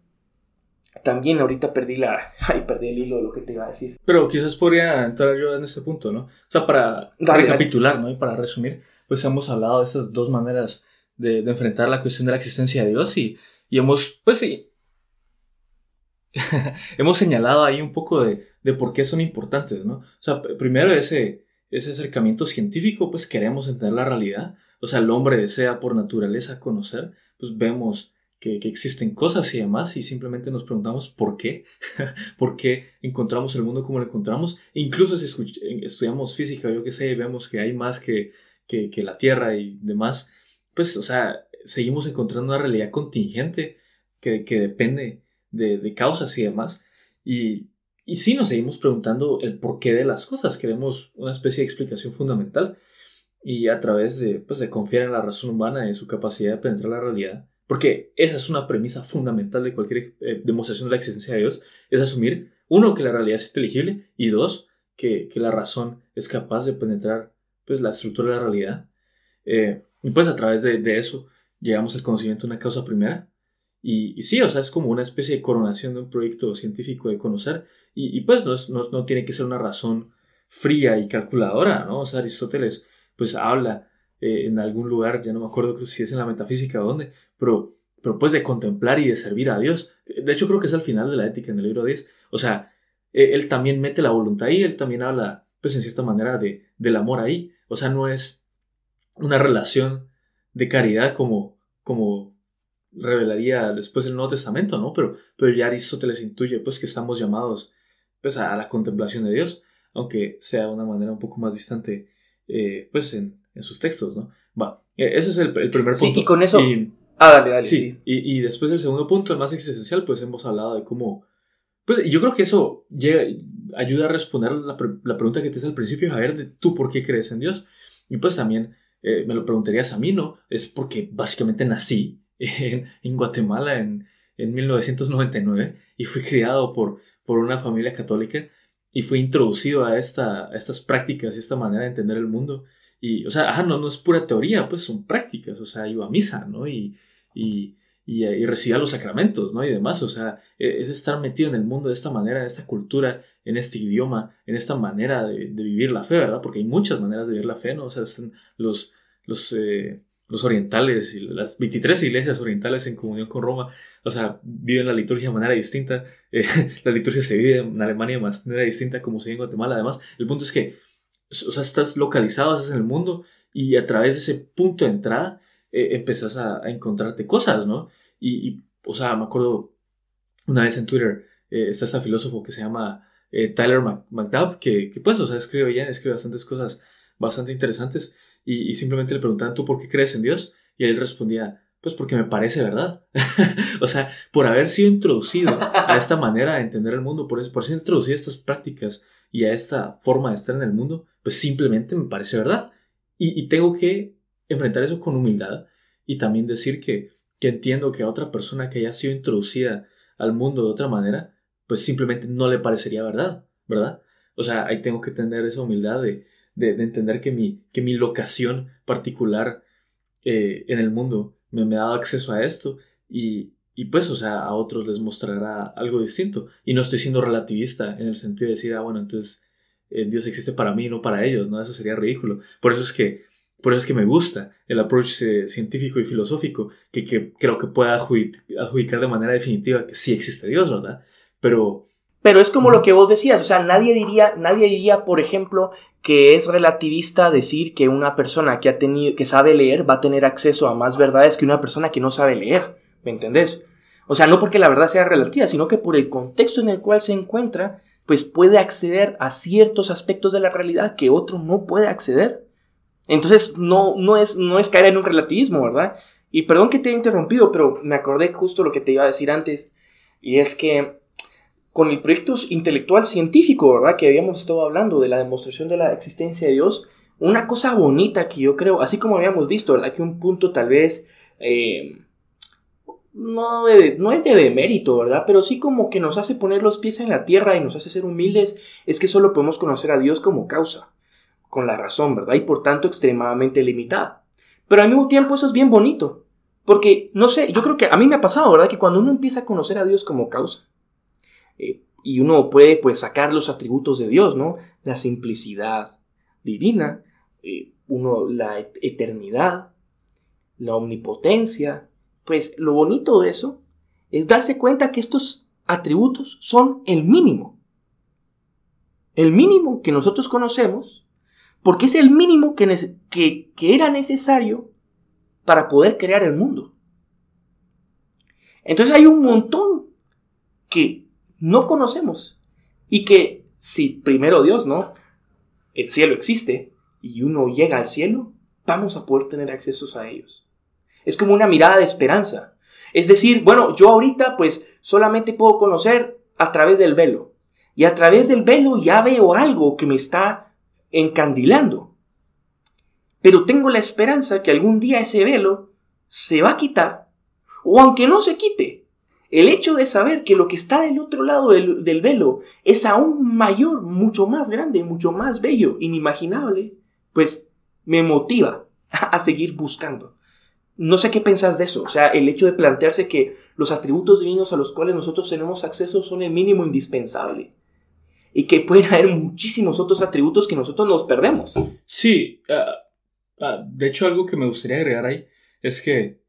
también ahorita perdí la. Ay, perdí el hilo de lo que te iba a decir. Pero quizás podría entrar yo en este punto, ¿no? O sea, para recapitular, ¿no? Y para resumir, pues hemos hablado de estas dos maneras de, de enfrentar la cuestión de la existencia de Dios y, y hemos, pues sí, hemos señalado ahí un poco de, de, por qué son importantes, ¿no? O sea, primero ese, ese acercamiento científico, pues queremos entender la realidad. O sea, el hombre desea por naturaleza conocer, pues vemos que, que existen cosas y demás y simplemente nos preguntamos por qué, por qué encontramos el mundo como lo encontramos. incluso si estudiamos física, yo qué sé, vemos que hay más que, que, la Tierra y demás, pues, o sea, seguimos encontrando una realidad contingente que, que depende de, de, causas y demás. Y, y sí nos seguimos preguntando el porqué de las cosas. Queremos una especie de explicación fundamental. Y a través de, pues, de confiar en la razón humana y su capacidad de penetrar la realidad, porque esa es una premisa fundamental de cualquier eh, demostración de la existencia de Dios, es asumir, uno, que la realidad es inteligible y dos, que, que la razón es capaz de penetrar pues, la estructura de la realidad. Eh, y pues a través de, eso llegamos al conocimiento de una causa primera. Y, y, sí, o sea, es como una especie de coronación de un proyecto científico de conocer. Y, pues no, no, no, tiene que ser una razón fría y calculadora, ¿no? O sea, Aristóteles pues habla eh, en algún lugar, ya no me acuerdo si es en la metafísica o dónde, pero, pero pues de contemplar y de servir a Dios. De hecho creo que es al final de la ética en el libro 10. O sea, eh, él también mete la voluntad ahí, él también habla, pues en cierta manera, de, del amor ahí. O sea, no es una relación de caridad como, como revelaría después el Nuevo Testamento, ¿no? Pero, pero ya Aristóteles intuye, pues, que estamos llamados, pues, a la contemplación de Dios, aunque sea de una manera un poco más distante, eh, pues, en, en, sus textos, ¿no? Va, eh, ese es el, el primer punto. Sí, y con eso... ah, dale, dale, sí. sí. Y, y, después el segundo punto, el más existencial, pues, hemos hablado de cómo... Pues yo creo que eso ayuda a responder la, pregunta que te hice al principio, Javier, de tú por qué crees en Dios. Y pues también eh, me lo preguntarías a mí, ¿no? Es porque básicamente nací en, Guatemala en, en, 1999 y fui criado por, por una familia católica y fui introducido a, esta, a estas prácticas y esta manera de entender el mundo. Y, o sea, ajá, no, no es pura teoría, pues son prácticas, o sea, iba a misa, ¿no? Y, y, y recibía los sacramentos, ¿no? Y demás, o sea, e, es estar metido en el mundo de esta manera, en esta cultura, en este idioma, en esta manera de, de vivir la fe, ¿verdad? Porque hay muchas maneras de vivir la fe, ¿no? O sea, están los, los, eh, los orientales y las 23 iglesias orientales en comunión con Roma, o sea, viven la liturgia de manera distinta, eh, la liturgia se vive en Alemania de manera distinta como se vive en Guatemala, además, el punto es que, o sea, estás localizado, estás en el mundo y a través de ese punto de entrada eh, empezás a, encontrarte cosas, ¿no? Y, y, o sea, me acuerdo una vez en Twitter, eh, está este filósofo que se llama eh, Tyler McDubb, que, pues, o sea, escribe bien, escribe bastantes cosas bastante interesantes, y, simplemente le preguntaban, ¿tú por qué crees en Dios? Y él respondía, pues porque me parece verdad. o sea, por haber sido introducido a esta manera de entender el mundo, por, por ser introducido a estas prácticas y a esta forma de estar en el mundo, pues simplemente me parece verdad. Y tengo que enfrentar eso con humildad y también decir que, que entiendo que a otra persona que haya sido introducida al mundo de otra manera, pues simplemente no le parecería verdad, ¿verdad? O sea, ahí tengo que tener esa humildad de, de, de entender que mi, que mi locación particular eh, en el mundo me, me, ha dado acceso a esto y, y, pues, o sea, a otros les mostrará algo distinto. Y no estoy siendo relativista en el sentido de decir, ah, bueno, entonces eh, Dios existe para mí, no para ellos, ¿no? Eso sería ridículo. Por eso es que por eso es que me gusta el approach eh, científico y filosófico, que, que creo que pueda adjudicar de manera definitiva que sí existe Dios, ¿verdad? Pero... Pero es como lo que vos decías, o sea, nadie diría, nadie diría, por ejemplo, que es relativista decir que una persona que ha tenido, que sabe leer va a tener acceso a más verdades que una persona que no sabe leer, ¿me entendés? O sea, no porque la verdad sea relativa, sino que por el contexto en el cual se encuentra, pues puede acceder a ciertos aspectos de la realidad que otro no puede acceder. Entonces, no, no, es, no es caer en un relativismo, ¿verdad? Y perdón que te haya interrumpido, pero me acordé justo lo que te iba a decir antes. Y es que con el proyecto intelectual científico, ¿verdad? Que habíamos estado hablando de la demostración de la existencia de Dios, una cosa bonita que yo creo, así como habíamos visto, ¿verdad? Que un punto tal vez eh, no, no es de demérito, ¿verdad? Pero sí como que nos hace poner los pies en la tierra y nos hace ser humildes, es que solo podemos conocer a Dios como causa con la razón, ¿verdad? Y por tanto extremadamente limitada. Pero al mismo tiempo eso es bien bonito. Porque, no sé, yo creo que a mí me ha pasado, ¿verdad? Que cuando uno empieza a conocer a Dios como causa, eh, y uno puede pues sacar los atributos de Dios, ¿no? La simplicidad divina, eh, uno, la eternidad, la omnipotencia, pues lo bonito de eso es darse cuenta que estos atributos son el mínimo. El mínimo que nosotros conocemos porque es el mínimo que, que, era necesario para poder crear el mundo. Entonces hay un montón que no conocemos y que si primero Dios, ¿no? El cielo existe y uno llega al cielo, vamos a poder tener accesos a ellos. Es como una mirada de esperanza. Es decir, bueno, yo ahorita pues solamente puedo conocer a través del velo. Y a través del velo ya veo algo que me está encandilando. Pero tengo la esperanza que algún día ese velo se va a quitar. O aunque no se quite, el hecho de saber que lo que está del otro lado del, velo es aún mayor, mucho más grande, mucho más bello, inimaginable, pues me motiva a seguir buscando. No sé qué pensás de eso, o sea, el hecho de plantearse que los atributos divinos a los cuales nosotros tenemos acceso son el mínimo indispensable y que pueden haber muchísimos otros atributos que nosotros nos perdemos. Sí, ah, ah, de hecho algo que me gustaría agregar ahí es que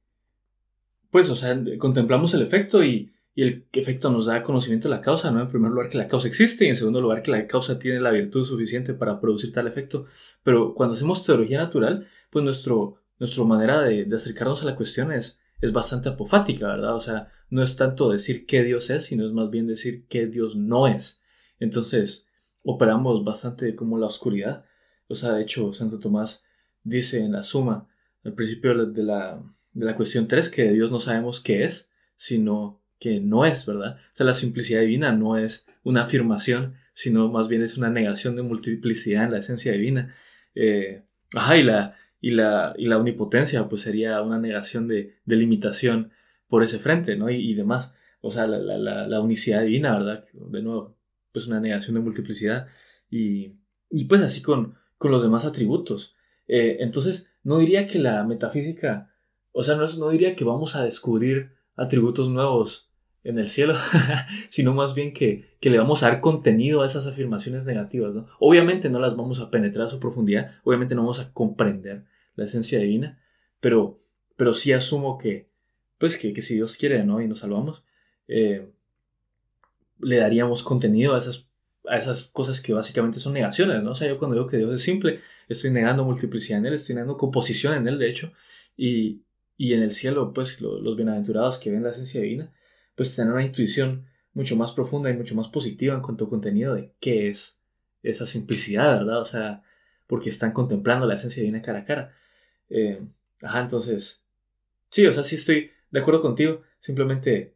pues, o sea, contemplamos el efecto y, el efecto nos da conocimiento de la causa, ¿no? En primer lugar, que la causa existe y en segundo lugar, que la causa tiene la virtud suficiente para producir tal efecto. Pero cuando hacemos teología natural, pues nuestro, nuestra manera de, acercarnos a la cuestión es, es bastante apofática, ¿verdad? O sea, no es tanto decir qué Dios es, sino es más bien decir qué Dios no es. Entonces, operamos bastante como la oscuridad. O sea, de hecho, Santo Tomás dice en la suma, al principio de la, de la cuestión 3, que de Dios no sabemos qué es, sino que no es, ¿verdad? O sea, la simplicidad divina no es una afirmación, sino más bien es una negación de multiplicidad en la esencia divina. Eh, ajá, y la, y, la, y la omnipotencia, pues sería una negación de, de limitación por ese frente, ¿no? Y, demás. O sea, la, la, la, unicidad divina, ¿verdad? De nuevo, pues una negación de multiplicidad. Y, y pues así con, con los demás atributos. Eh, entonces, no diría que la metafísica o sea, no, no diría que vamos a descubrir atributos nuevos en el cielo, sino más bien que, le vamos a dar contenido a esas afirmaciones negativas. Obviamente no las vamos a penetrar a su profundidad, obviamente no vamos a comprender la esencia divina, pero, pero sí asumo que, pues que, si Dios quiere ¿no? y nos salvamos, eh, le daríamos contenido a esas, a esas cosas que básicamente son negaciones. ¿no? O sea, yo cuando digo que Dios es simple, estoy negando multiplicidad en Él, estoy negando composición en Él, de hecho, y, y en el cielo, pues los bienaventurados que ven la esencia divina, pues tienen una intuición mucho más profunda y mucho más positiva en cuanto a contenido de qué es esa simplicidad, ¿verdad? O sea, porque están contemplando la esencia divina cara a cara. Eh, ajá, entonces, sí, o sea, sí estoy de acuerdo contigo, simplemente,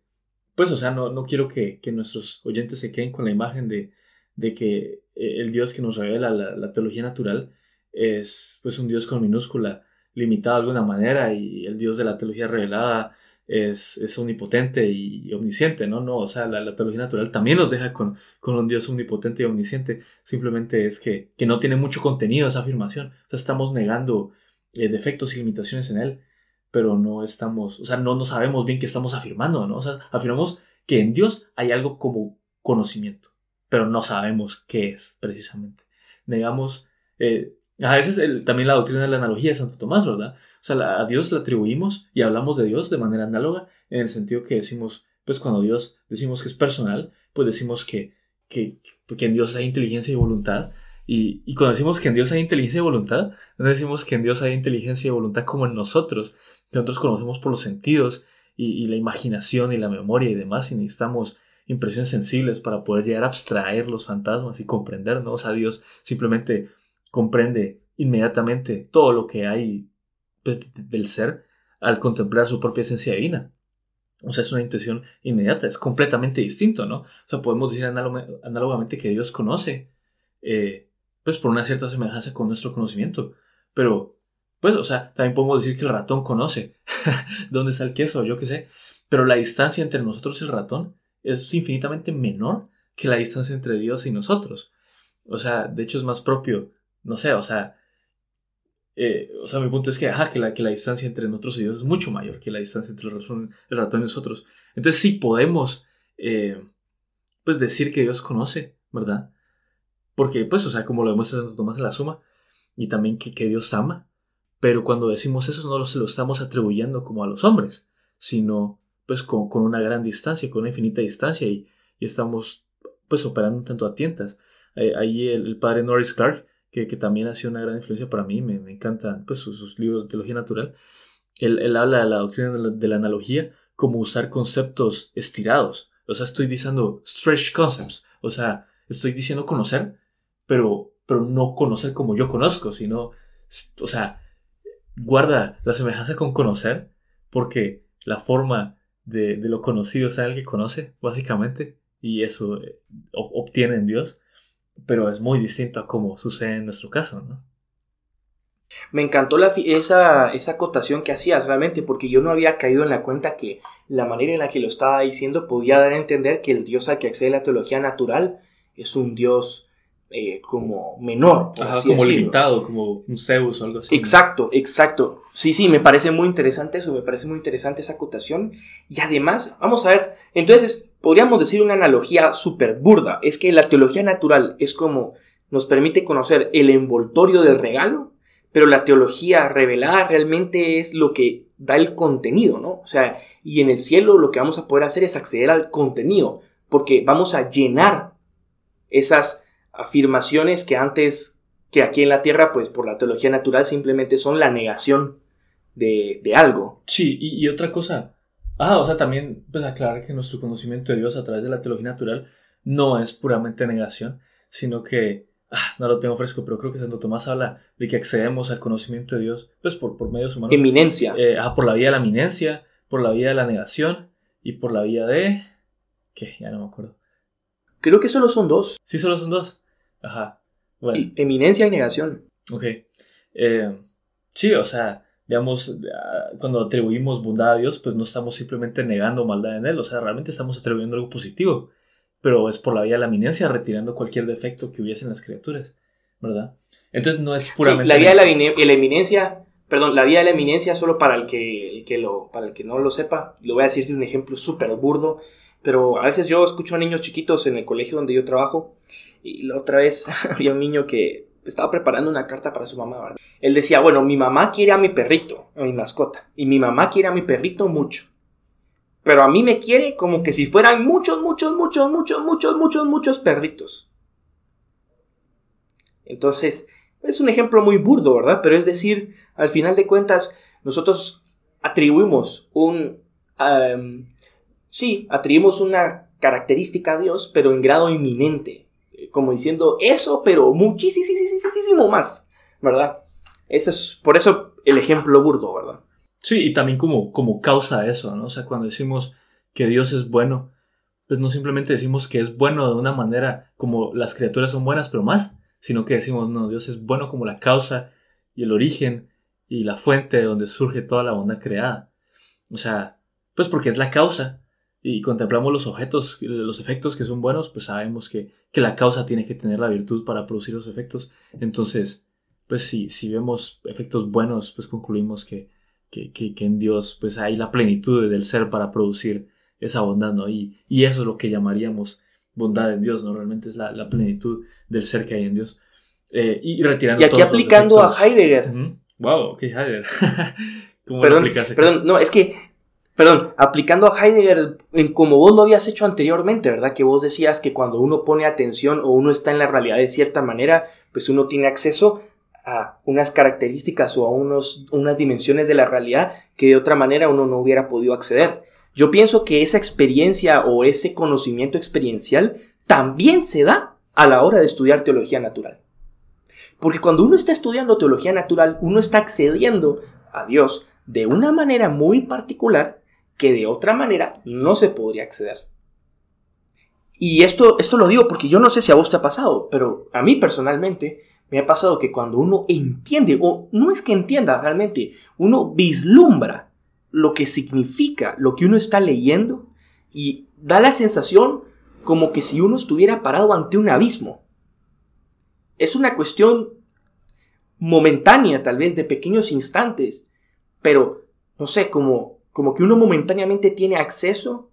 pues, o sea, no, no quiero que, nuestros oyentes se queden con la imagen de, de que eh, el Dios que nos revela la, la teología natural es, pues, un Dios con minúscula, limitado de alguna manera y el Dios de la teología revelada es, es omnipotente y omnisciente, ¿no? No, o sea, la, teología natural también nos deja con, con, un Dios omnipotente y omnisciente, simplemente es que, que, no tiene mucho contenido esa afirmación, o sea, estamos negando eh, defectos y limitaciones en él, pero no estamos, o sea, no, no sabemos bien qué estamos afirmando, ¿no? O sea, afirmamos que en Dios hay algo como conocimiento, pero no sabemos qué es precisamente. Negamos eh, a veces es también la doctrina de la analogía de Santo Tomás, ¿verdad? O sea, a Dios le atribuimos y hablamos de Dios de manera análoga en el sentido que decimos, pues cuando Dios decimos que es personal, pues decimos que, que, que en Dios hay inteligencia y voluntad. Y, y, cuando decimos que en Dios hay inteligencia y voluntad, no decimos que en Dios hay inteligencia y voluntad como en nosotros, que nosotros conocemos por los sentidos y, la imaginación y la memoria y demás, y necesitamos impresiones sensibles para poder llegar a abstraer los fantasmas y comprender, ¿no? O sea, Dios simplemente comprende inmediatamente todo lo que hay pues, del ser al contemplar su propia esencia divina. O sea, es una intuición inmediata, es completamente distinto, ¿no? O sea, podemos decir análogamente que Dios conoce, eh, pues por una cierta semejanza con nuestro conocimiento, pero, pues, o sea, también podemos decir que el ratón conoce dónde está el queso, yo qué sé, pero la distancia entre nosotros y el ratón es infinitamente menor que la distancia entre Dios y nosotros. O sea, de hecho es más propio no sé, o sea, eh, o sea, mi punto es que, ajá, que la, que la distancia entre nosotros y Dios es mucho mayor que la distancia entre el ratón, y nosotros. Entonces sí podemos, eh, pues, decir que Dios conoce, ¿verdad? Porque, pues, o sea, como lo vemos en Tomás en la suma, y también que, que Dios ama, pero cuando decimos eso no se lo estamos atribuyendo como a los hombres, sino, pues, con, con una gran distancia, con una infinita distancia, y, y estamos, pues, operando tanto a tientas. Eh, ahí el, el padre Norris Clark que, también ha sido una gran influencia para mí, me, me encantan pues, sus, libros de teología natural. Él, habla de la doctrina de la, analogía como usar conceptos estirados. O sea, estoy diciendo stretch concepts. O sea, estoy diciendo conocer, pero, pero no conocer como yo conozco, sino, o sea, guarda la semejanza con conocer, porque la forma de, lo conocido es alguien que conoce, básicamente, y eso eh, obtiene en Dios, pero es muy distinto a como sucede en nuestro caso, ¿no? Me encantó esa, esa acotación que hacías realmente, porque yo no había caído en la cuenta que la manera en la que lo estaba diciendo podía dar a entender que el Dios al que accede la teología natural es un Dios eh, como menor. como limitado, como un Zeus o algo así. Exacto, exacto. Sí, sí, me parece muy interesante eso, me parece muy interesante esa acotación. Y además, vamos a ver, entonces podríamos decir una analogía súper burda, es que la teología natural es como nos permite conocer el envoltorio del regalo, pero la teología revelada realmente es lo que da el contenido, ¿no? O sea, y en el cielo lo que vamos a poder hacer es acceder al contenido, porque vamos a llenar esas afirmaciones que antes, que aquí en la Tierra, pues por la teología natural simplemente son la negación de, algo. Sí, y, otra cosa, ah, o sea, también pues aclarar que nuestro conocimiento de Dios a través de la teología natural no es puramente negación, sino que, ah, no lo tengo fresco, pero creo que Santo Tomás habla de que accedemos al conocimiento de Dios, pues por, por medios humanos. Eminencia. Eh, ah, por la vía de la eminencia, por la vía de la negación y por la vía de... ¿Qué? Ya no me acuerdo. Creo que solo son dos. Sí, solo son dos. Ajá. Bueno. Eminencia y negación. Ok. Eh, sí, o sea, digamos, cuando atribuimos bondad a Dios, pues no estamos simplemente negando maldad en Él, o sea, realmente estamos atribuyendo algo positivo, pero es por la vía de la eminencia, retirando cualquier defecto que hubiese en las criaturas, ¿verdad? Entonces no es puramente... la vía de la, eminencia, perdón, la vía de la eminencia, solo para el que, el que, lo, para el que no lo sepa, le voy a decir un ejemplo súper burdo, pero a veces yo escucho a niños chiquitos en el colegio donde yo trabajo y la otra vez había un niño que estaba preparando una carta para su mamá, ¿verdad? Él decía, bueno, mi mamá quiere a mi perrito, a mi mascota, y mi mamá quiere a mi perrito mucho. Pero a mí me quiere como que si fueran muchos, muchos, muchos, muchos, muchos, muchos, muchos perritos. Entonces, es un ejemplo muy burdo, ¿verdad? Pero es decir, al final de cuentas, nosotros atribuimos un... sí, atribuimos una característica a Dios, pero en grado inminente como diciendo eso, pero muchísimo más, ¿verdad? Eso es, por eso el ejemplo burdo, ¿verdad? Sí, y también como, como causa eso, ¿no? O sea, cuando decimos que Dios es bueno, pues no simplemente decimos que es bueno de una manera como las criaturas son buenas, pero más, sino que decimos, no, Dios es bueno como la causa y el origen y la fuente de donde surge toda la bondad creada. O sea, pues porque es la causa y contemplamos los objetos, los efectos que son buenos, pues sabemos que, la causa tiene que tener la virtud para producir los efectos. Entonces, pues si, si vemos efectos buenos, pues concluimos que, que, en Dios pues hay la plenitud del ser para producir esa bondad, ¿no? Y, y eso es lo que llamaríamos bondad en Dios, ¿no? Realmente es la, plenitud del ser que hay en Dios. Eh, y retirando... Y aquí aplicando a Heidegger. Wow, ok, Heidegger. ¿Cómo perdón, perdón, no, es que perdón, aplicando a Heidegger en como vos lo habías hecho anteriormente, ¿verdad? Que vos decías que cuando uno pone atención o uno está en la realidad de cierta manera, pues uno tiene acceso a unas características o a unos, unas dimensiones de la realidad que de otra manera uno no hubiera podido acceder. Yo pienso que esa experiencia o ese conocimiento experiencial también se da a la hora de estudiar teología natural. Porque cuando uno está estudiando teología natural, uno está accediendo a Dios de una manera muy particular que de otra manera no se podría acceder. Y esto, esto lo digo porque yo no sé si a vos te ha pasado, pero a mí personalmente me ha pasado que cuando uno entiende, o no es que entienda realmente, uno vislumbra lo que significa lo que uno está leyendo y da la sensación como que si uno estuviera parado ante un abismo. Es una cuestión momentánea, tal vez de pequeños instantes, pero no sé, como como que uno momentáneamente tiene acceso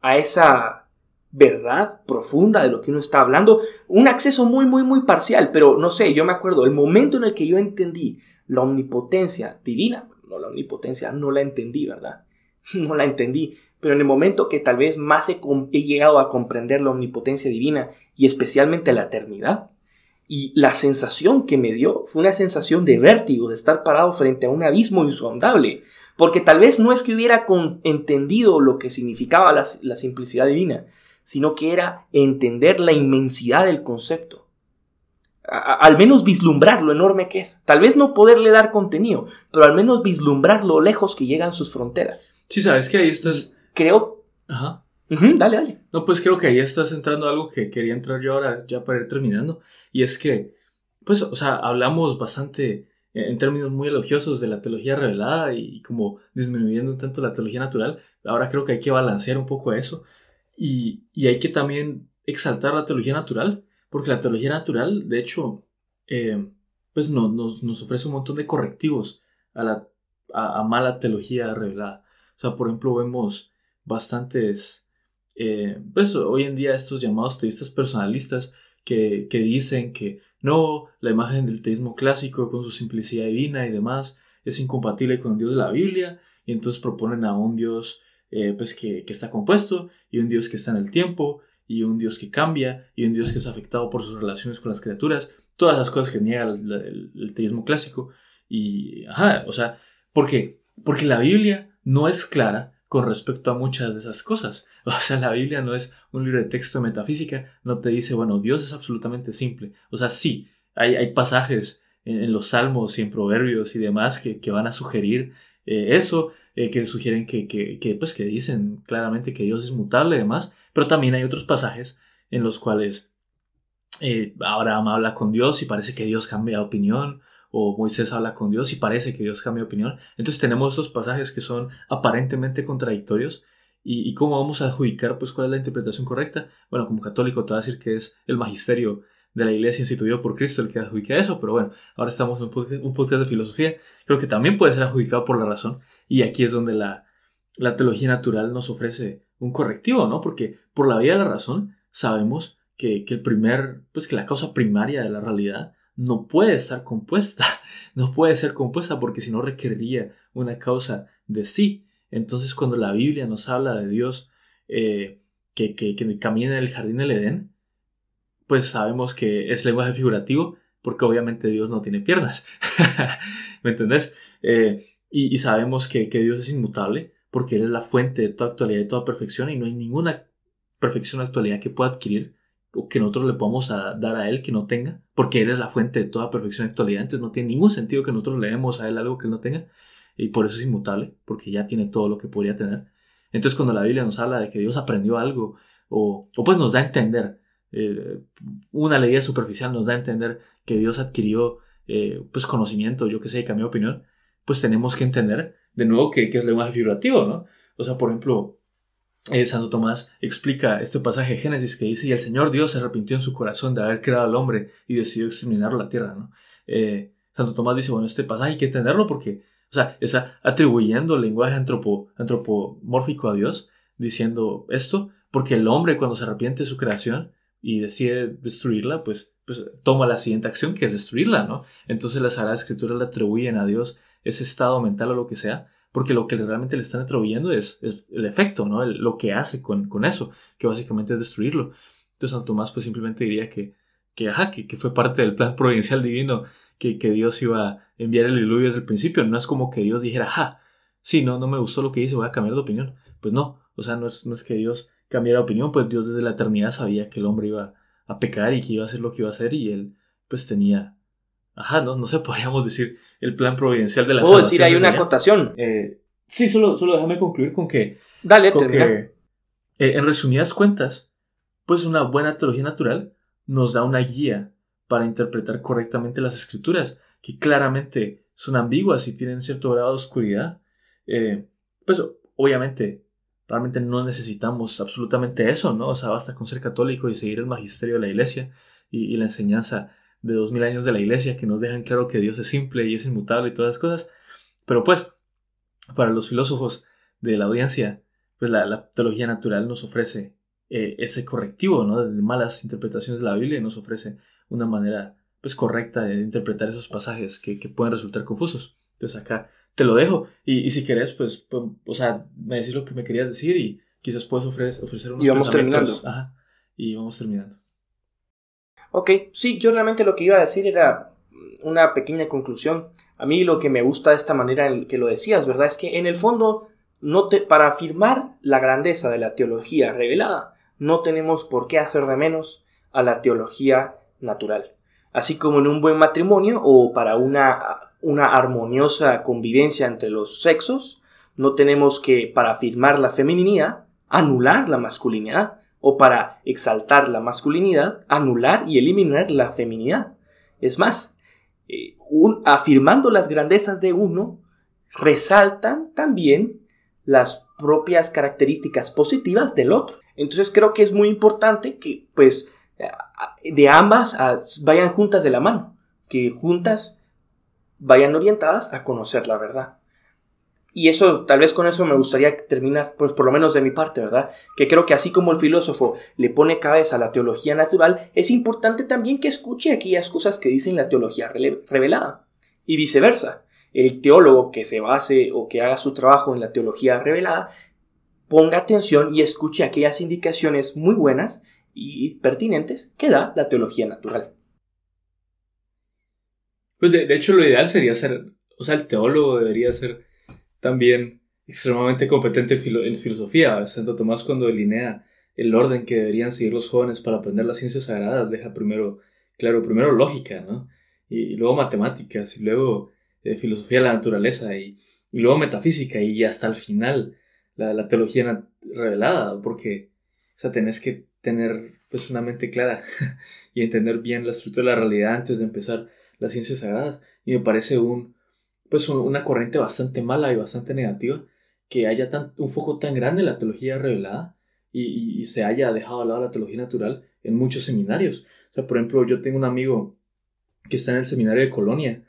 a esa verdad profunda de lo que uno está hablando, un acceso muy, muy, muy parcial, pero no sé, yo me acuerdo, el momento en el que yo entendí la omnipotencia divina, no la omnipotencia, no la entendí, ¿verdad? No la entendí, pero en el momento que tal vez más he, llegado a comprender la omnipotencia divina y especialmente la eternidad, y la sensación que me dio fue una sensación de vértigo, de estar parado frente a un abismo insondable, porque tal vez no es que hubiera entendido lo que significaba la, simplicidad divina, sino que era entender la inmensidad del concepto. al menos vislumbrar lo enorme que es. Tal vez no poderle dar contenido, pero al menos vislumbrar lo lejos que llegan sus fronteras. Sí, sabes que ahí estás. Creo. Ajá. dale, dale. No, pues creo que ahí estás entrando a algo que quería entrar yo ahora, ya para ir terminando. Y es que, pues, o sea, hablamos bastante en términos muy elogiosos de la teología revelada y como disminuyendo un tanto la teología natural. Ahora creo que hay que balancear un poco eso. Y, y hay que también exaltar la teología natural porque la teología natural, de hecho, eh, pues nos, nos, ofrece un montón de correctivos a la a, mala teología revelada. O sea, por ejemplo, vemos bastantes, eh, pues hoy en día estos llamados teístas personalistas que, que, dicen que no, la imagen del teísmo clásico con su simplicidad divina y demás es incompatible con el Dios de la Biblia y entonces proponen a un Dios eh, pues que, que, está compuesto y un Dios que está en el tiempo y un Dios que cambia y un Dios que es afectado por sus relaciones con las criaturas, todas las cosas que niega el, teísmo clásico. Y, ajá, o sea, ¿por qué? Porque la Biblia no es clara con respecto a muchas de esas cosas. O sea, la Biblia no es un libro de texto de metafísica, no te dice, bueno, Dios es absolutamente simple. O sea, sí, hay, hay pasajes en, los salmos y en proverbios y demás que, que van a sugerir eh, eso, eh, que sugieren que, que, pues, que dicen claramente que Dios es mutable y demás, pero también hay otros pasajes en los cuales eh, Abraham habla con Dios y parece que Dios cambia de opinión, o Moisés habla con Dios y parece que Dios cambia de opinión. Entonces tenemos estos pasajes que son aparentemente contradictorios. ¿Y, cómo vamos a adjudicar pues cuál es la interpretación correcta? Bueno, como católico te voy a decir que es el magisterio de la iglesia instituido por Cristo el que adjudica eso, pero bueno, ahora estamos en un podcast, de filosofía, creo que también puede ser adjudicado por la razón, y aquí es donde la, la teología natural nos ofrece un correctivo, ¿no? Porque por la vía de la razón sabemos que, el primer, pues que la causa primaria de la realidad no puede estar compuesta, no puede ser compuesta porque si no requeriría una causa de sí. Entonces cuando la Biblia nos habla de Dios eh, que, que, camina en el jardín del Edén, pues sabemos que es lenguaje figurativo porque obviamente Dios no tiene piernas. ¿Me entendés? Eh, y, sabemos que, que Dios es inmutable porque Él es la fuente de toda actualidad y toda perfección y no hay ninguna perfección actualidad que pueda adquirir que nosotros le podamos dar a Él que no tenga, porque Él es la fuente de toda perfección actualidad, entonces no tiene ningún sentido que nosotros le demos a Él algo que Él no tenga y por eso es inmutable, porque ya tiene todo lo que podría tener. Entonces cuando la Biblia nos habla de que Dios aprendió algo o, o pues nos da a entender, eh, una ley superficial nos da a entender que Dios adquirió eh, pues conocimiento, yo que sé, y cambió de opinión, pues tenemos que entender de nuevo que, que es lenguaje figurativo, ¿no? O sea, por ejemplo, Santo Tomás explica este pasaje de Génesis que dice, y el Señor Dios se arrepintió en su corazón de haber creado al hombre y decidió exterminar la tierra, ¿no? Eh, Santo Tomás dice, bueno, este pasaje hay que entenderlo porque, o sea, está atribuyendo el lenguaje antropo, antropomórfico a Dios, diciendo esto, porque el hombre cuando se arrepiente de su creación y decide destruirla, pues, pues toma la siguiente acción que es destruirla, ¿no? Entonces las Sagrada Escritura le atribuyen a Dios ese estado mental o lo que sea, porque lo que realmente le están atribuyendo es, es el efecto, ¿no? lo que hace con, con, eso, que básicamente es destruirlo. Entonces Santo Tomás pues simplemente diría que, que, ajá, que, que fue parte del plan providencial divino, que, que, Dios iba a enviar el diluvio desde el principio. No es como que Dios dijera, ajá, sí, no, no me gustó lo que hice, voy a cambiar de opinión. Pues no, o sea, no es, no es que Dios cambiara de opinión, pues Dios desde la eternidad sabía que el hombre iba a pecar y que iba a hacer lo que iba a hacer y él pues tenía Ajá, no, no sé, podríamos decir el plan providencial de la Puedo decir, hay una acotación. Eh, sí, solo, solo déjame concluir con que. Dale, con eh, En resumidas cuentas, pues una buena teología natural nos da una guía para interpretar correctamente las escrituras, que claramente son ambiguas y tienen cierto grado de oscuridad. Eh, pues obviamente, realmente no necesitamos absolutamente eso, ¿no? O sea, basta con ser católico y seguir el magisterio de la iglesia y la enseñanza de dos mil años de la iglesia que nos dejan claro que Dios es simple y es inmutable y todas las cosas. Pero pues, para los filósofos de la audiencia, pues la, teología natural nos ofrece eh, ese correctivo, ¿no? De malas interpretaciones de la Biblia y nos ofrece una manera, pues, correcta de interpretar esos pasajes que, pueden resultar confusos. Entonces acá te lo dejo y, si querés, pues, pues, o sea, me decís lo que me querías decir y quizás puedes ofrecer, ofrecer unos Y vamos terminando. Ajá, y vamos terminando. Ok, sí, yo realmente lo que iba a decir era una pequeña conclusión. A mí lo que me gusta de esta manera en que lo decías, ¿verdad? Es que en el fondo, no te, para afirmar la grandeza de la teología revelada, no tenemos por qué hacer de menos a la teología natural. Así como en un buen matrimonio o para una, una armoniosa convivencia entre los sexos, no tenemos que, para afirmar la feminidad, anular la masculinidad, o para exaltar la masculinidad, anular y eliminar la feminidad. Es más, eh, afirmando las grandezas de uno, resaltan también las propias características positivas del otro. Entonces creo que es muy importante que pues de ambas vayan juntas de la mano, que juntas vayan orientadas a conocer la verdad. Y eso, tal vez con eso me gustaría terminar, pues por lo menos de mi parte, ¿verdad? Que creo que así como el filósofo le pone cabeza a la teología natural, es importante también que escuche aquellas cosas que dicen la teología revelada. Y viceversa, el teólogo que se base o que haga su trabajo en la teología revelada, ponga atención y escuche aquellas indicaciones muy buenas y pertinentes que da la teología natural. Pues de, de hecho lo ideal sería ser, o sea, el teólogo debería ser también extremadamente competente en filosofía. Santo Tomás cuando delinea el orden que deberían seguir los jóvenes para aprender las ciencias sagradas, deja primero, claro, primero lógica, ¿no? Y, luego matemáticas, y luego eh, filosofía de la naturaleza, y, luego metafísica, y hasta el final la, teología revelada, porque, o sea, tenés que tener pues una mente clara y entender bien la estructura de la realidad antes de empezar las ciencias sagradas. Y me parece un, pues una corriente bastante mala y bastante negativa que haya un foco tan grande en la teología revelada y, se haya dejado de lado la teología natural en muchos seminarios. O sea, por ejemplo, yo tengo un amigo que está en el seminario de Colonia,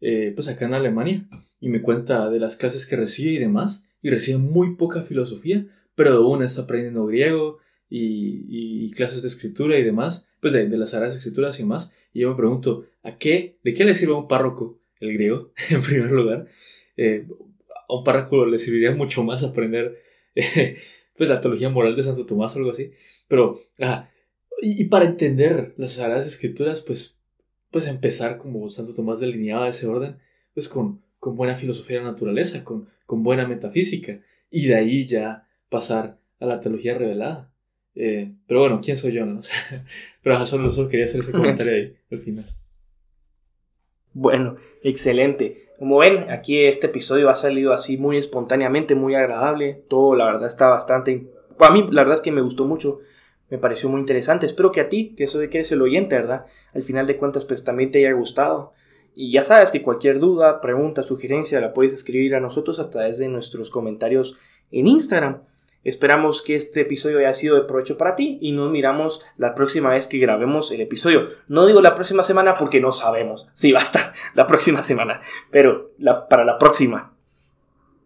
eh, pues acá en Alemania, y me cuenta de las clases que recibe y demás, y recibe muy poca filosofía, pero una está aprendiendo griego y, clases de escritura y demás, pues de, de las Sagradas Escrituras y demás, y yo me pregunto, ¿a qué, de qué le sirve un párroco el griego, en primer lugar. Eh, a un párroco le serviría mucho más aprender eh, pues la teología moral de Santo Tomás o algo así. Pero, y, para entender las Sagradas Escrituras, pues, pues empezar como Santo Tomás delineaba ese orden, pues con, con buena filosofía de la naturaleza, con, con buena metafísica, y de ahí ya pasar a la teología revelada. Eh, pero bueno, ¿quién soy yo? No? pero solo, solo quería hacer ese comentario ahí al final. Bueno, excelente. Como ven, aquí este episodio ha salido así muy espontáneamente, muy agradable. Todo, la verdad, está bastante. A mí, la verdad es que me gustó mucho. Me pareció muy interesante. Espero que a ti, que eso de que eres el oyente, ¿verdad? Al final de cuentas, pues también te haya gustado. Y ya sabes que cualquier duda, pregunta, sugerencia la puedes escribir a nosotros a través de nuestros comentarios en Instagram. Esperamos que este episodio haya sido de provecho para ti y nos miramos la próxima vez que grabemos el episodio. No digo la próxima semana porque no sabemos si va a estar la próxima semana, pero para la próxima.